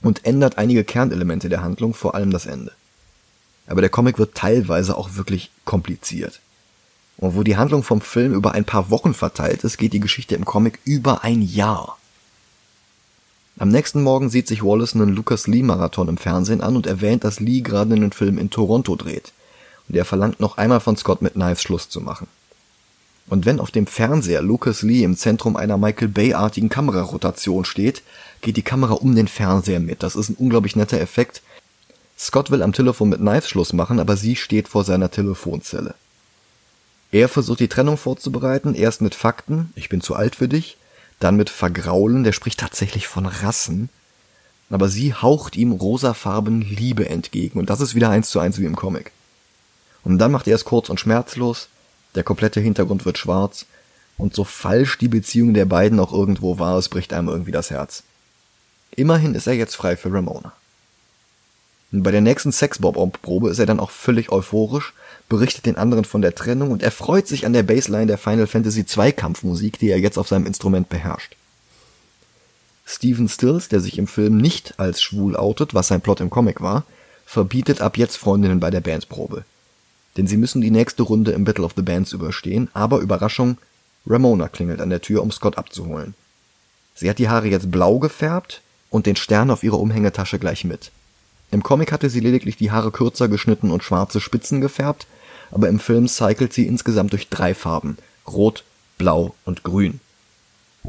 Und ändert einige Kernelemente der Handlung, vor allem das Ende. Aber der Comic wird teilweise auch wirklich kompliziert. Und wo die Handlung vom Film über ein paar Wochen verteilt ist, geht die Geschichte im Comic über ein Jahr. Am nächsten Morgen sieht sich Wallace einen Lucas Lee Marathon im Fernsehen an und erwähnt, dass Lee gerade einen Film in Toronto dreht. Und er verlangt noch einmal von Scott mit Knives Schluss zu machen. Und wenn auf dem Fernseher Lucas Lee im Zentrum einer Michael Bay-artigen Kamerarotation steht, geht die Kamera um den Fernseher mit. Das ist ein unglaublich netter Effekt. Scott will am Telefon mit Knives Schluss machen, aber sie steht vor seiner Telefonzelle. Er versucht die Trennung vorzubereiten, erst mit Fakten, ich bin zu alt für dich, dann mit Vergraulen, der spricht tatsächlich von Rassen, aber sie haucht ihm rosafarben Liebe entgegen und das ist wieder eins zu eins wie im Comic. Und dann macht er es kurz und schmerzlos, der komplette Hintergrund wird schwarz und so falsch die Beziehung der beiden auch irgendwo war, es bricht einem irgendwie das Herz. Immerhin ist er jetzt frei für Ramona. Bei der nächsten Sexbob-Probe ist er dann auch völlig euphorisch, berichtet den anderen von der Trennung und erfreut sich an der Bassline der Final Fantasy II Kampfmusik, die er jetzt auf seinem Instrument beherrscht. Steven Stills, der sich im Film nicht als schwul outet, was sein Plot im Comic war, verbietet ab jetzt Freundinnen bei der Bandprobe. Denn sie müssen die nächste Runde im Battle of the Bands überstehen, aber Überraschung, Ramona klingelt an der Tür, um Scott abzuholen. Sie hat die Haare jetzt blau gefärbt und den Stern auf ihrer Umhängetasche gleich mit. Im Comic hatte sie lediglich die Haare kürzer geschnitten und schwarze Spitzen gefärbt, aber im Film cycelt sie insgesamt durch drei Farben. Rot, Blau und Grün.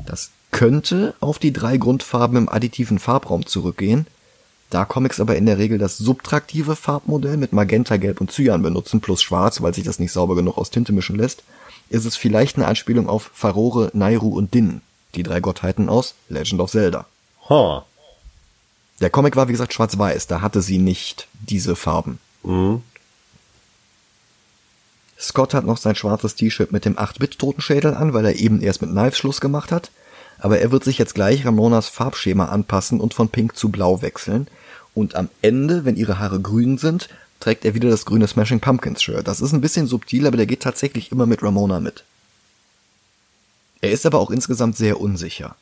Das könnte auf die drei Grundfarben im additiven Farbraum zurückgehen, da Comics aber in der Regel das subtraktive Farbmodell mit Magenta, Gelb und Cyan benutzen, plus Schwarz, weil sich das nicht sauber genug aus Tinte mischen lässt, ist es vielleicht eine Anspielung auf Farore, Nairu und Din, die drei Gottheiten aus Legend of Zelda. Huh. Der Comic war wie gesagt schwarz-weiß, da hatte sie nicht diese Farben. Mhm. Scott hat noch sein schwarzes T-Shirt mit dem 8-Bit-Totenschädel an, weil er eben erst mit Knives Schluss gemacht hat. Aber er wird sich jetzt gleich Ramonas Farbschema anpassen und von pink zu blau wechseln. Und am Ende, wenn ihre Haare grün sind, trägt er wieder das grüne Smashing Pumpkins Shirt. Das ist ein bisschen subtil, aber der geht tatsächlich immer mit Ramona mit. Er ist aber auch insgesamt sehr unsicher.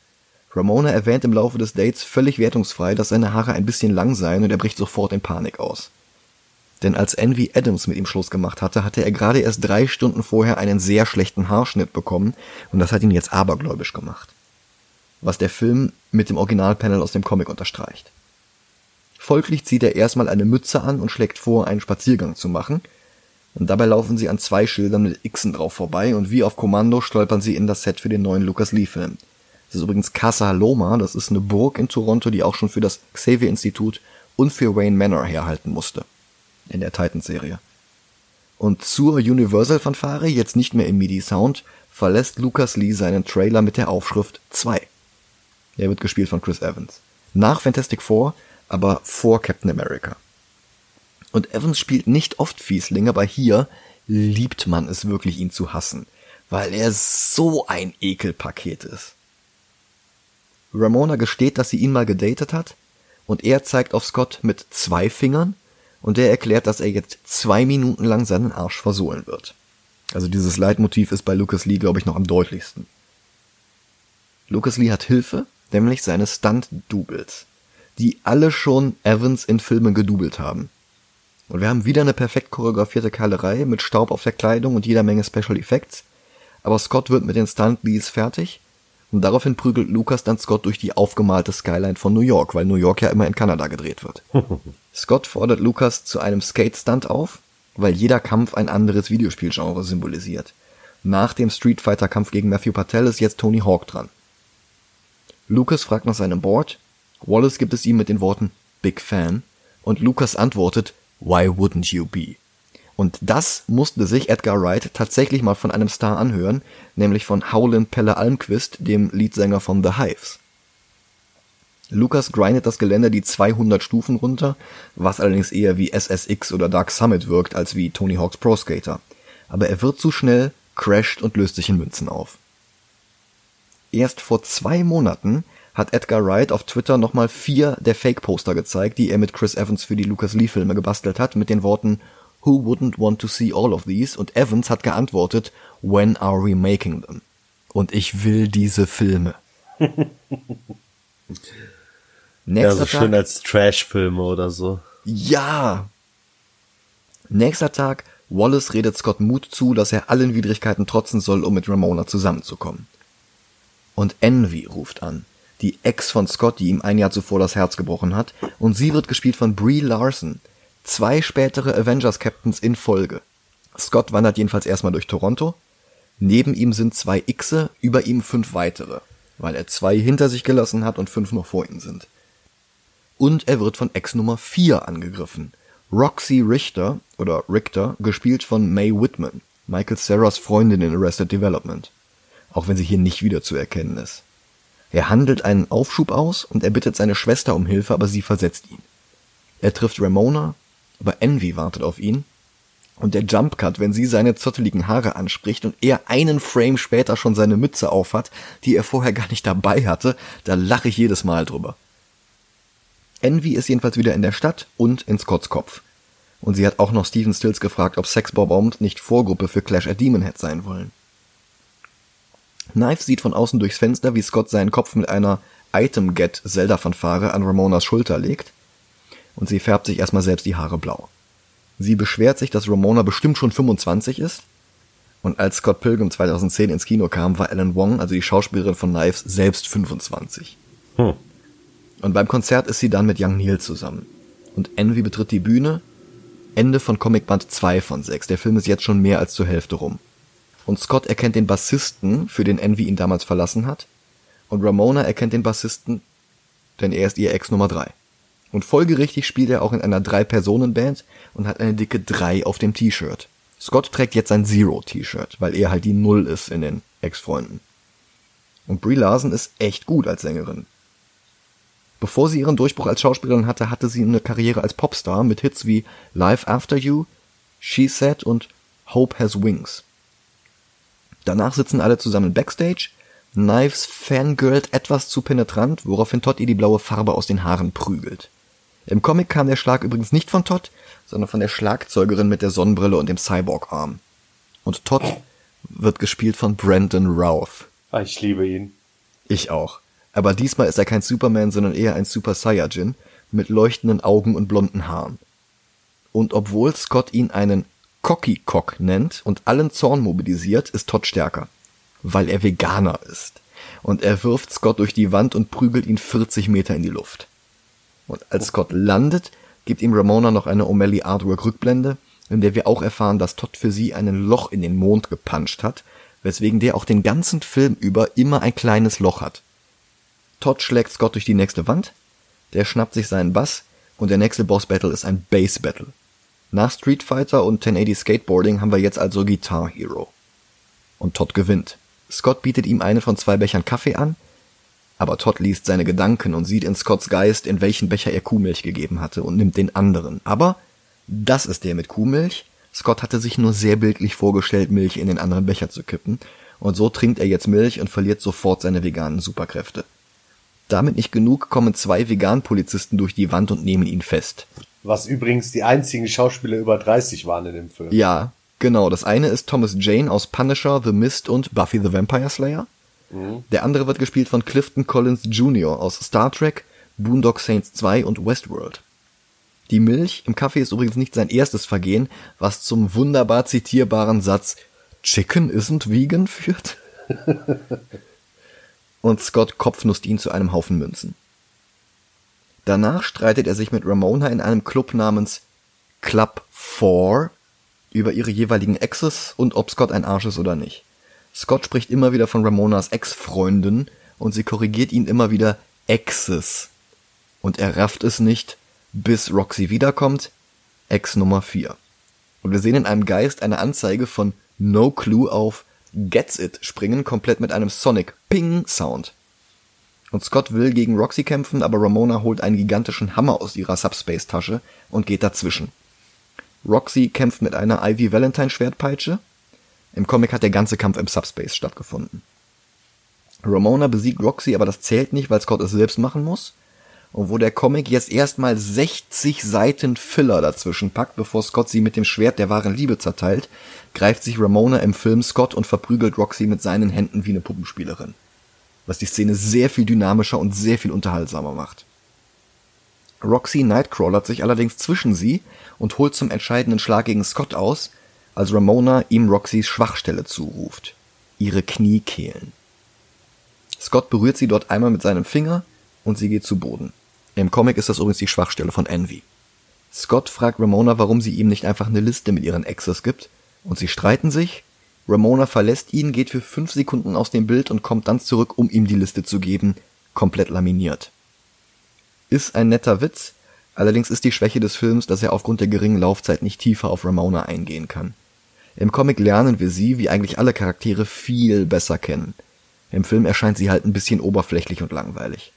Ramona erwähnt im Laufe des Dates völlig wertungsfrei, dass seine Haare ein bisschen lang seien und er bricht sofort in Panik aus. Denn als Envy Adams mit ihm Schluss gemacht hatte, hatte er gerade erst drei Stunden vorher einen sehr schlechten Haarschnitt bekommen und das hat ihn jetzt abergläubisch gemacht. Was der Film mit dem Originalpanel aus dem Comic unterstreicht. Folglich zieht er erstmal eine Mütze an und schlägt vor, einen Spaziergang zu machen. Und dabei laufen sie an zwei Schildern mit Xen drauf vorbei und wie auf Kommando stolpern sie in das Set für den neuen Lucas Lee Film. Das ist übrigens Casa Loma, das ist eine Burg in Toronto, die auch schon für das Xavier Institut und für Wayne Manor herhalten musste. In der Titans-Serie. Und zur Universal-Fanfare, jetzt nicht mehr im MIDI-Sound, verlässt Lucas Lee seinen Trailer mit der Aufschrift 2. Er wird gespielt von Chris Evans. Nach Fantastic Four, aber vor Captain America. Und Evans spielt nicht oft Fiesling, aber hier liebt man es wirklich, ihn zu hassen, weil er so ein Ekelpaket ist. Ramona gesteht, dass sie ihn mal gedatet hat und er zeigt auf Scott mit zwei Fingern und der erklärt, dass er jetzt zwei Minuten lang seinen Arsch versohlen wird. Also dieses Leitmotiv ist bei Lucas Lee, glaube ich, noch am deutlichsten. Lucas Lee hat Hilfe, nämlich seine Stunt-Doubles, die alle schon Evans in Filmen gedoubelt haben. Und wir haben wieder eine perfekt choreografierte Keilerei mit Staub auf der Kleidung und jeder Menge Special Effects, aber Scott wird mit den Stunt-Leads fertig und daraufhin prügelt Lucas dann Scott durch die aufgemalte Skyline von New York, weil New York ja immer in Kanada gedreht wird. Scott fordert Lucas zu einem Skate-Stunt auf, weil jeder Kampf ein anderes Videospielgenre symbolisiert. Nach dem Street Fighter Kampf gegen Matthew Patel ist jetzt Tony Hawk dran. Lucas fragt nach seinem Board, Wallace gibt es ihm mit den Worten Big Fan und Lucas antwortet Why wouldn't you be? Und das musste sich Edgar Wright tatsächlich mal von einem Star anhören, nämlich von Howlin Pelle Almquist, dem Leadsänger von The Hives. Lucas grindet das Gelände die 200 Stufen runter, was allerdings eher wie SSX oder Dark Summit wirkt als wie Tony Hawk's Pro Skater. Aber er wird zu schnell, crasht und löst sich in Münzen auf. Erst vor zwei Monaten hat Edgar Wright auf Twitter nochmal vier der Fake-Poster gezeigt, die er mit Chris Evans für die Lucas Lee-Filme gebastelt hat, mit den Worten Who wouldn't want to see all of these? Und Evans hat geantwortet, When are we making them? Und ich will diese Filme. Nächster ja, so schön als Trash-Filme oder so. Ja. Nächster Tag, Wallace redet Scott Mut zu, dass er allen Widrigkeiten trotzen soll, um mit Ramona zusammenzukommen. Und Envy ruft an, die Ex von Scott, die ihm ein Jahr zuvor das Herz gebrochen hat, und sie wird gespielt von Brie Larson, zwei spätere Avengers-Captains in Folge. Scott wandert jedenfalls erstmal durch Toronto. Neben ihm sind zwei Xe, über ihm fünf weitere, weil er zwei hinter sich gelassen hat und fünf noch vor ihm sind. Und er wird von Ex Nummer 4 angegriffen. Roxy Richter oder Richter, gespielt von Mae Whitman, Michael Sarahs Freundin in Arrested Development. Auch wenn sie hier nicht wiederzuerkennen ist. Er handelt einen Aufschub aus und er bittet seine Schwester um Hilfe, aber sie versetzt ihn. Er trifft Ramona, aber Envy wartet auf ihn. Und der Jumpcut, wenn sie seine zotteligen Haare anspricht und er einen Frame später schon seine Mütze aufhat, die er vorher gar nicht dabei hatte, da lache ich jedes Mal drüber. Envy ist jedenfalls wieder in der Stadt und in Scotts Kopf. Und sie hat auch noch Steven Stills gefragt, ob Sexbomb nicht Vorgruppe für Clash at Demon Head sein wollen. Knife sieht von außen durchs Fenster, wie Scott seinen Kopf mit einer Item-Get-Zelda-Fanfare an Ramonas Schulter legt und sie färbt sich erstmal selbst die Haare blau. Sie beschwert sich, dass Ramona bestimmt schon 25 ist. Und als Scott Pilgrim 2010 ins Kino kam, war Ellen Wong, also die Schauspielerin von Knives, selbst 25. Hm. Und beim Konzert ist sie dann mit Young Neil zusammen. Und Envy betritt die Bühne. Ende von Comicband 2 von 6. Der Film ist jetzt schon mehr als zur Hälfte rum. Und Scott erkennt den Bassisten, für den Envy ihn damals verlassen hat. Und Ramona erkennt den Bassisten, denn er ist ihr Ex Nummer 3. Und folgerichtig spielt er auch in einer Drei-Personen-Band und hat eine dicke 3 auf dem T-Shirt. Scott trägt jetzt ein Zero-T-Shirt, weil er halt die Null ist in den Ex-Freunden. Und Brie Larson ist echt gut als Sängerin. Bevor sie ihren Durchbruch als Schauspielerin hatte, hatte sie eine Karriere als Popstar mit Hits wie Life After You, She Said und Hope Has Wings. Danach sitzen alle zusammen backstage. Knives fangirlt etwas zu penetrant, woraufhin Todd ihr die blaue Farbe aus den Haaren prügelt. Im Comic kam der Schlag übrigens nicht von Todd, sondern von der Schlagzeugerin mit der Sonnenbrille und dem Cyborg-Arm. Und Todd wird gespielt von Brandon Routh. Ah, ich liebe ihn. Ich auch. Aber diesmal ist er kein Superman, sondern eher ein Super Saiyajin mit leuchtenden Augen und blonden Haaren. Und obwohl Scott ihn einen Cocky Cock nennt und allen Zorn mobilisiert, ist Todd stärker. Weil er Veganer ist. Und er wirft Scott durch die Wand und prügelt ihn 40 Meter in die Luft. Und als Scott landet, gibt ihm Ramona noch eine O'Malley Artwork Rückblende, in der wir auch erfahren, dass Todd für sie einen Loch in den Mond gepuncht hat, weswegen der auch den ganzen Film über immer ein kleines Loch hat. Todd schlägt Scott durch die nächste Wand, der schnappt sich seinen Bass und der nächste Boss Battle ist ein Bass Battle. Nach Street Fighter und 1080 Skateboarding haben wir jetzt also Guitar Hero. Und Todd gewinnt. Scott bietet ihm eine von zwei Bechern Kaffee an, aber Todd liest seine Gedanken und sieht in Scotts Geist, in welchen Becher er Kuhmilch gegeben hatte und nimmt den anderen. Aber das ist der mit Kuhmilch. Scott hatte sich nur sehr bildlich vorgestellt, Milch in den anderen Becher zu kippen. Und so trinkt er jetzt Milch und verliert sofort seine veganen Superkräfte. Damit nicht genug kommen zwei Vegan-Polizisten durch die Wand und nehmen ihn fest. Was übrigens die einzigen Schauspieler über 30 waren in dem Film. Ja, genau. Das eine ist Thomas Jane aus Punisher, The Mist und Buffy the Vampire Slayer. Mhm. Der andere wird gespielt von Clifton Collins Jr. aus Star Trek, Boondock Saints 2 und Westworld. Die Milch im Kaffee ist übrigens nicht sein erstes Vergehen, was zum wunderbar zitierbaren Satz Chicken isn't vegan führt. und Scott kopfnusst ihn zu einem Haufen Münzen. Danach streitet er sich mit Ramona in einem Club namens Club 4 über ihre jeweiligen Exes und ob Scott ein Arsch ist oder nicht. Scott spricht immer wieder von Ramonas Ex-Freundin und sie korrigiert ihn immer wieder Exes. Und er rafft es nicht, bis Roxy wiederkommt, Ex Nummer 4. Und wir sehen in einem Geist eine Anzeige von No Clue auf Gets It springen, komplett mit einem Sonic Ping Sound. Und Scott will gegen Roxy kämpfen, aber Ramona holt einen gigantischen Hammer aus ihrer Subspace-Tasche und geht dazwischen. Roxy kämpft mit einer Ivy Valentine Schwertpeitsche. Im Comic hat der ganze Kampf im Subspace stattgefunden. Ramona besiegt Roxy, aber das zählt nicht, weil Scott es selbst machen muss. Und wo der Comic jetzt erstmal 60 Seiten Filler dazwischen packt, bevor Scott sie mit dem Schwert der wahren Liebe zerteilt, greift sich Ramona im Film Scott und verprügelt Roxy mit seinen Händen wie eine Puppenspielerin. Was die Szene sehr viel dynamischer und sehr viel unterhaltsamer macht. Roxy Nightcrawlert sich allerdings zwischen sie und holt zum entscheidenden Schlag gegen Scott aus, als Ramona ihm Roxys Schwachstelle zuruft. Ihre Kniekehlen. Scott berührt sie dort einmal mit seinem Finger und sie geht zu Boden. Im Comic ist das übrigens die Schwachstelle von Envy. Scott fragt Ramona, warum sie ihm nicht einfach eine Liste mit ihren Exes gibt, und sie streiten sich. Ramona verlässt ihn, geht für fünf Sekunden aus dem Bild und kommt dann zurück, um ihm die Liste zu geben, komplett laminiert. Ist ein netter Witz, allerdings ist die Schwäche des Films, dass er aufgrund der geringen Laufzeit nicht tiefer auf Ramona eingehen kann. Im Comic lernen wir sie, wie eigentlich alle Charaktere, viel besser kennen. Im Film erscheint sie halt ein bisschen oberflächlich und langweilig.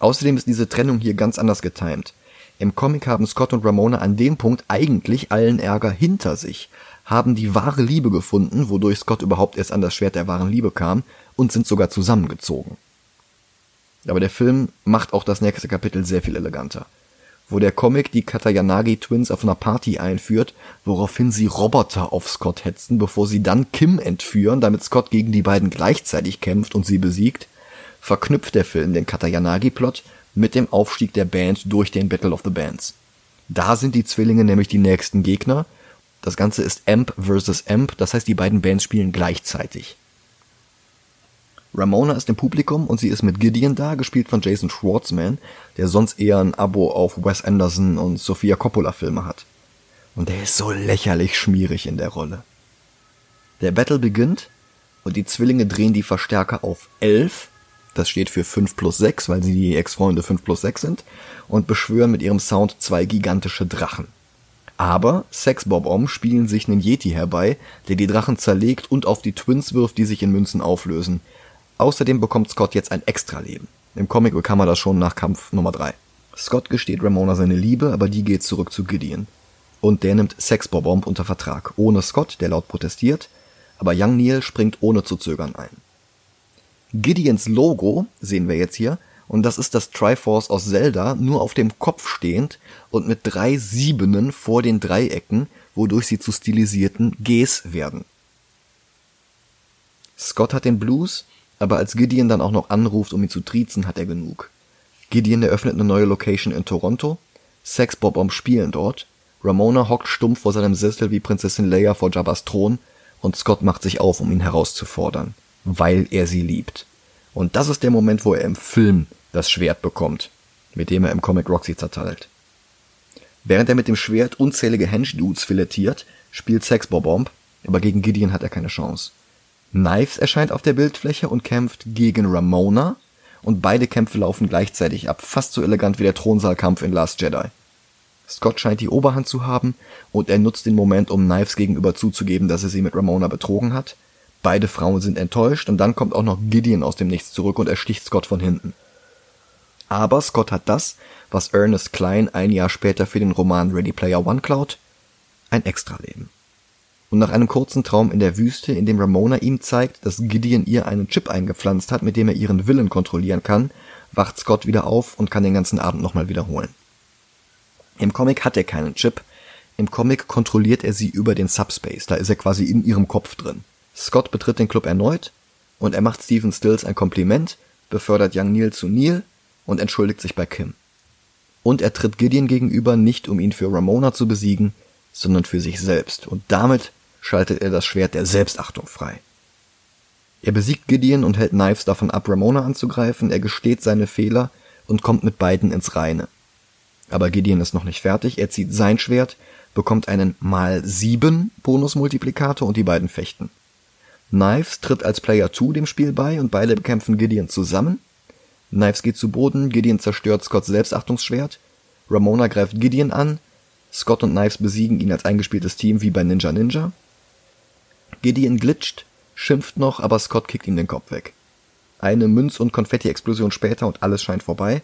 Außerdem ist diese Trennung hier ganz anders getimt. Im Comic haben Scott und Ramona an dem Punkt eigentlich allen Ärger hinter sich, haben die wahre Liebe gefunden, wodurch Scott überhaupt erst an das Schwert der wahren Liebe kam, und sind sogar zusammengezogen. Aber der Film macht auch das nächste Kapitel sehr viel eleganter. Wo der Comic die Katayanagi Twins auf einer Party einführt, woraufhin sie Roboter auf Scott hetzen, bevor sie dann Kim entführen, damit Scott gegen die beiden gleichzeitig kämpft und sie besiegt, verknüpft der Film den Katayanagi-Plot mit dem Aufstieg der Band durch den Battle of the Bands. Da sind die Zwillinge nämlich die nächsten Gegner. Das Ganze ist Amp vs. Amp, das heißt, die beiden Bands spielen gleichzeitig. Ramona ist im Publikum und sie ist mit Gideon da, gespielt von Jason Schwartzman, der sonst eher ein Abo auf Wes Anderson und Sofia Coppola Filme hat. Und der ist so lächerlich schmierig in der Rolle. Der Battle beginnt und die Zwillinge drehen die Verstärker auf 11 das steht für 5 plus 6, weil sie die Ex-Freunde 5 plus 6 sind. Und beschwören mit ihrem Sound zwei gigantische Drachen. Aber Sex Bob Om spielen sich einen Yeti herbei, der die Drachen zerlegt und auf die Twins wirft, die sich in Münzen auflösen. Außerdem bekommt Scott jetzt ein Extra-Leben. Im Comic bekam er das schon nach Kampf Nummer 3. Scott gesteht Ramona seine Liebe, aber die geht zurück zu Gideon. Und der nimmt Sex Bob Omb unter Vertrag, ohne Scott, der laut protestiert, aber Young Neil springt ohne zu zögern ein. Gideons Logo sehen wir jetzt hier und das ist das Triforce aus Zelda, nur auf dem Kopf stehend und mit drei Siebenen vor den Dreiecken, wodurch sie zu stilisierten Gs werden. Scott hat den Blues, aber als Gideon dann auch noch anruft, um ihn zu triezen, hat er genug. Gideon eröffnet eine neue Location in Toronto, Sex Bob Omb spielen dort, Ramona hockt stumpf vor seinem Sessel wie Prinzessin Leia vor Jabba's Thron und Scott macht sich auf, um ihn herauszufordern weil er sie liebt. Und das ist der Moment, wo er im Film das Schwert bekommt, mit dem er im Comic Roxy zerteilt. Während er mit dem Schwert unzählige Hench-Dudes filetiert, spielt Sex Bomb, aber gegen Gideon hat er keine Chance. Knives erscheint auf der Bildfläche und kämpft gegen Ramona, und beide Kämpfe laufen gleichzeitig ab, fast so elegant wie der Thronsaalkampf in Last Jedi. Scott scheint die Oberhand zu haben, und er nutzt den Moment, um Knives gegenüber zuzugeben, dass er sie mit Ramona betrogen hat, Beide Frauen sind enttäuscht und dann kommt auch noch Gideon aus dem Nichts zurück und ersticht Scott von hinten. Aber Scott hat das, was Ernest Klein ein Jahr später für den Roman Ready Player One klaut, ein Extraleben. Und nach einem kurzen Traum in der Wüste, in dem Ramona ihm zeigt, dass Gideon ihr einen Chip eingepflanzt hat, mit dem er ihren Willen kontrollieren kann, wacht Scott wieder auf und kann den ganzen Abend nochmal wiederholen. Im Comic hat er keinen Chip, im Comic kontrolliert er sie über den Subspace, da ist er quasi in ihrem Kopf drin. Scott betritt den Club erneut und er macht Stephen Stills ein Kompliment, befördert Young Neil zu Neil und entschuldigt sich bei Kim. Und er tritt Gideon gegenüber nicht, um ihn für Ramona zu besiegen, sondern für sich selbst. Und damit schaltet er das Schwert der Selbstachtung frei. Er besiegt Gideon und hält Knives davon ab, Ramona anzugreifen, er gesteht seine Fehler und kommt mit beiden ins Reine. Aber Gideon ist noch nicht fertig, er zieht sein Schwert, bekommt einen mal 7 Bonusmultiplikator und die beiden fechten. Knives tritt als Player 2 dem Spiel bei und beide bekämpfen Gideon zusammen. Knives geht zu Boden, Gideon zerstört Scotts Selbstachtungsschwert, Ramona greift Gideon an, Scott und Knives besiegen ihn als eingespieltes Team wie bei Ninja Ninja. Gideon glitscht, schimpft noch, aber Scott kickt ihm den Kopf weg. Eine Münz- und Konfetti-Explosion später und alles scheint vorbei.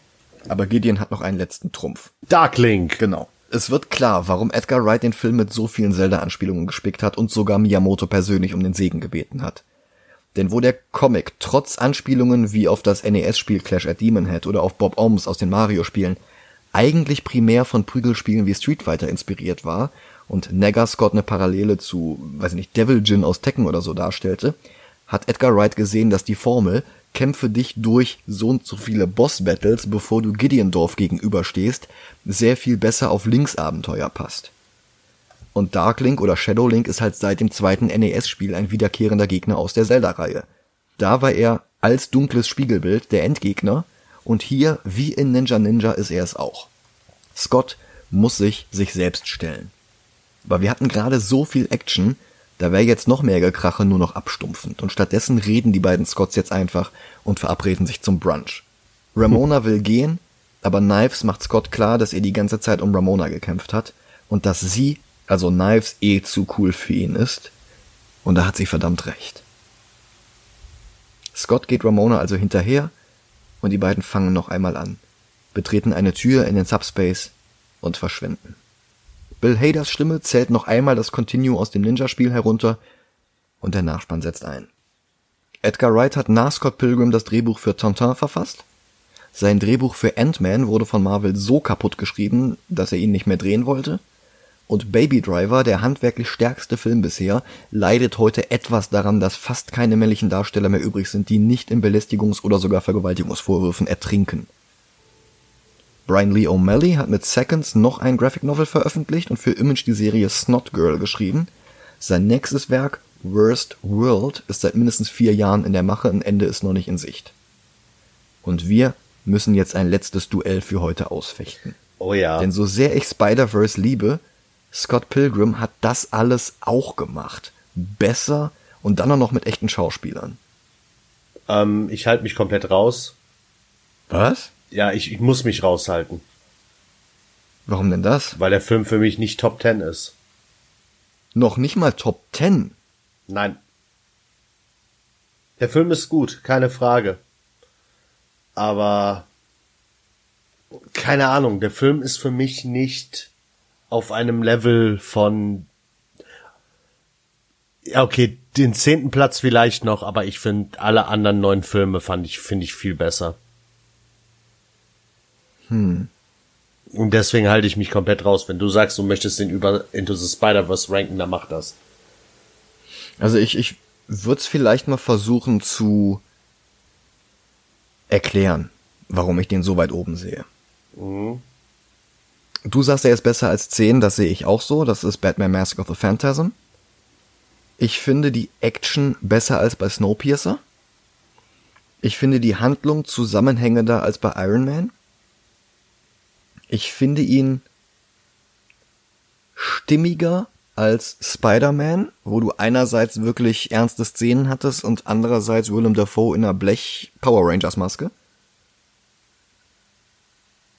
Aber Gideon hat noch einen letzten Trumpf. Darklink. Genau. Es wird klar, warum Edgar Wright den Film mit so vielen Zelda-Anspielungen gespickt hat und sogar Miyamoto persönlich um den Segen gebeten hat. Denn wo der Comic trotz Anspielungen wie auf das NES-Spiel Clash at Demon Head oder auf Bob Ohms aus den Mario-Spielen eigentlich primär von Prügelspielen wie Street Fighter inspiriert war und Negascott eine Parallele zu, weiß ich nicht, Devil Jin aus Tekken oder so darstellte, hat Edgar Wright gesehen, dass die Formel kämpfe dich durch so und so viele Boss-Battles, bevor du Gideondorf gegenüberstehst, sehr viel besser auf Links Abenteuer passt. Und Darklink oder Shadowlink ist halt seit dem zweiten NES-Spiel ein wiederkehrender Gegner aus der Zelda-Reihe. Da war er als dunkles Spiegelbild der Endgegner und hier, wie in Ninja Ninja, ist er es auch. Scott muss sich sich selbst stellen. Aber wir hatten gerade so viel Action, da wäre jetzt noch mehr Gekrache nur noch abstumpfend. Und stattdessen reden die beiden Scotts jetzt einfach und verabreden sich zum Brunch. Ramona will gehen, aber Knives macht Scott klar, dass er die ganze Zeit um Ramona gekämpft hat und dass sie, also Knives, eh zu cool für ihn ist. Und da hat sie verdammt recht. Scott geht Ramona also hinterher und die beiden fangen noch einmal an, betreten eine Tür in den Subspace und verschwinden. Bill Haders Stimme zählt noch einmal das Continue aus dem Ninja-Spiel herunter und der Nachspann setzt ein. Edgar Wright hat nach Scott Pilgrim das Drehbuch für Tintin verfasst. Sein Drehbuch für Ant-Man wurde von Marvel so kaputt geschrieben, dass er ihn nicht mehr drehen wollte. Und Baby Driver, der handwerklich stärkste Film bisher, leidet heute etwas daran, dass fast keine männlichen Darsteller mehr übrig sind, die nicht in Belästigungs- oder sogar Vergewaltigungsvorwürfen ertrinken. Brian Lee O'Malley hat mit Seconds noch ein Graphic Novel veröffentlicht und für Image die Serie Snot Girl geschrieben. Sein nächstes Werk, Worst World, ist seit mindestens vier Jahren in der Mache, ein Ende ist noch nicht in Sicht. Und wir müssen jetzt ein letztes Duell für heute ausfechten. Oh ja. Denn so sehr ich Spider-Verse liebe, Scott Pilgrim hat das alles auch gemacht. Besser und dann auch noch mit echten Schauspielern. Ähm, ich halte mich komplett raus. Was? Ja, ich, ich muss mich raushalten, Warum denn das? weil der Film für mich nicht Top Ten ist. Noch nicht mal Top 10. Nein. Der Film ist gut, keine Frage. Aber keine Ahnung, der Film ist für mich nicht auf einem Level von ja, okay, den zehnten Platz vielleicht noch, aber ich finde alle anderen neun Filme fand ich finde ich viel besser. Hm. Und deswegen halte ich mich komplett raus. Wenn du sagst, du möchtest den über Into the Spider-Verse ranken, dann mach das. Also ich, ich würde es vielleicht mal versuchen zu erklären, warum ich den so weit oben sehe. Du sagst, er ist besser als 10, das sehe ich auch so. Das ist Batman Mask of the Phantasm. Ich finde die Action besser als bei Snowpiercer. Ich finde die Handlung zusammenhängender als bei Iron Man. Ich finde ihn stimmiger als Spider-Man, wo du einerseits wirklich ernste Szenen hattest und andererseits Willem Dafoe in einer Blech Power Rangers Maske.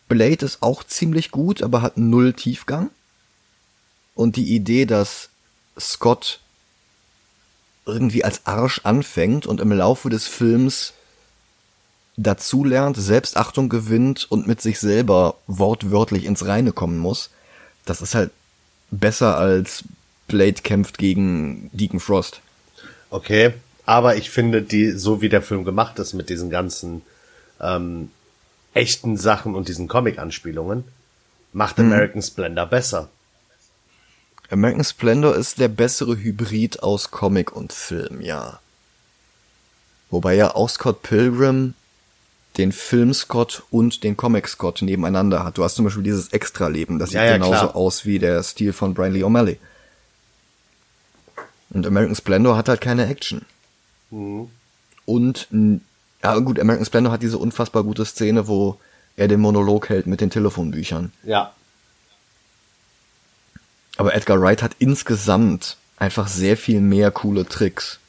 Blade ist auch ziemlich gut, aber hat null Tiefgang. Und die Idee, dass Scott irgendwie als Arsch anfängt und im Laufe des Films dazulernt, Selbstachtung gewinnt und mit sich selber wortwörtlich ins Reine kommen muss, das ist halt besser als Blade kämpft gegen Deacon Frost. Okay, aber ich finde, die, so wie der Film gemacht ist mit diesen ganzen ähm, echten Sachen und diesen Comic-Anspielungen, macht American Splendor besser. American Splendor ist der bessere Hybrid aus Comic und Film, ja. Wobei ja auch Scott Pilgrim den Film Scott und den Comic Scott nebeneinander hat. Du hast zum Beispiel dieses Extra-Leben, das sieht Ja, ja, genauso klar. aus wie der Stil von Brian Lee O'Malley. Und American Splendor hat halt keine Action. Und, n- ja gut, American Splendor hat diese unfassbar gute Szene, wo er den Monolog hält mit den Telefonbüchern. Ja. Aber Edgar Wright hat insgesamt einfach sehr viel mehr coole Tricks.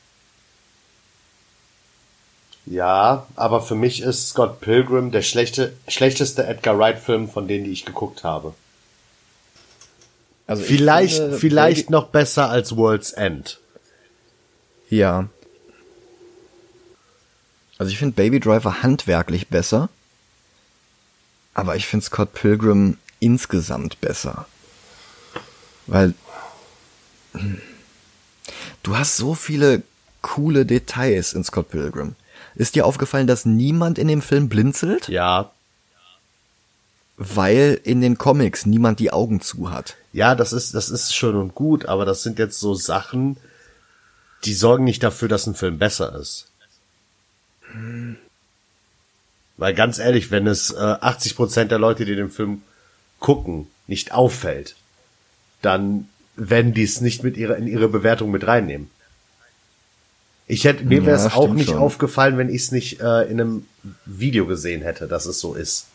Ja, aber für mich ist Scott Pilgrim der schlechte, schlechteste Edgar Wright-Film von denen, die ich geguckt habe. Also ich Vielleicht, finde, vielleicht noch besser als World's End. Ja. Also ich finde Baby Driver handwerklich besser, aber ich finde Scott Pilgrim insgesamt besser. Weil hm, du hast so viele coole Details in Scott Pilgrim. Ist dir aufgefallen, dass niemand in dem Film blinzelt? Ja. Weil in den Comics niemand die Augen zu hat. Ja, das ist, das ist schön und gut, aber das sind jetzt so Sachen, die sorgen nicht dafür, dass ein Film besser ist. Weil ganz ehrlich, wenn es äh, 80% der Leute, die den Film gucken, nicht auffällt, dann werden die es nicht mit ihrer, in ihre Bewertung mit reinnehmen. Ich hätte, mir wäre es Ja, auch nicht schon. aufgefallen, wenn ich es nicht äh, in einem Video gesehen hätte, dass es so ist.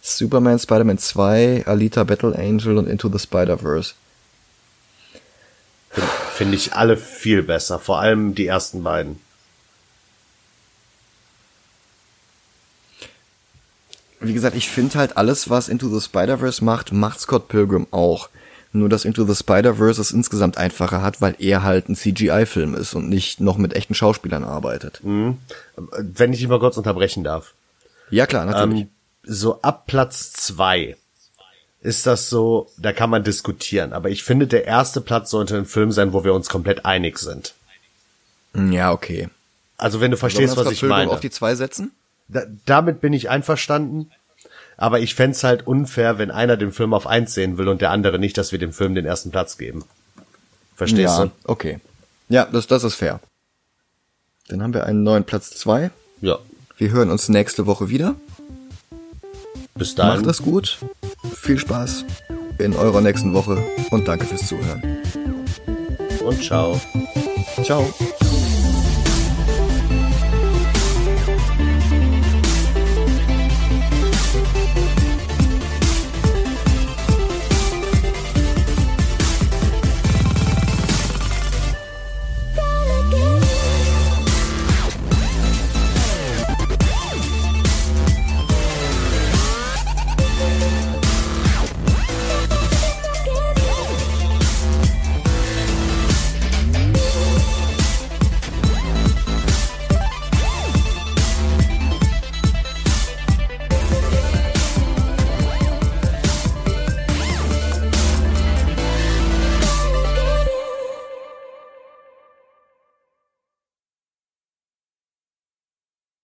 Superman, Spider-Man 2, Alita Battle Angel und Into the Spider-Verse. Finde ich alle viel besser, vor allem die ersten beiden. Wie gesagt, ich finde halt alles, was Into the Spider-Verse macht, macht Scott Pilgrim auch. Nur, dass Into the Spider-Verse es insgesamt einfacher hat, weil er halt ein CGI-Film ist und nicht noch mit echten Schauspielern arbeitet. Wenn ich dich mal kurz unterbrechen darf. Ja, klar, natürlich. Ähm, so ab Platz zwei ist das so, da kann man diskutieren. Aber ich finde, der erste Platz sollte ein Film sein, wo wir uns komplett einig sind. ja, okay. Also wenn du verstehst, was ich meine. auf die zwei setzen? Da, damit bin ich einverstanden. Aber ich fänd's halt unfair, wenn einer den Film auf eins sehen will und der andere nicht, dass wir dem Film den ersten Platz geben. Verstehst ja, du? okay. Ja, das, das ist fair. Dann haben wir einen neuen Platz zwei. Ja. Wir hören uns nächste Woche wieder. Bis dahin. Macht es gut. Viel Spaß in eurer nächsten Woche und danke fürs Zuhören. und ciao. Ciao.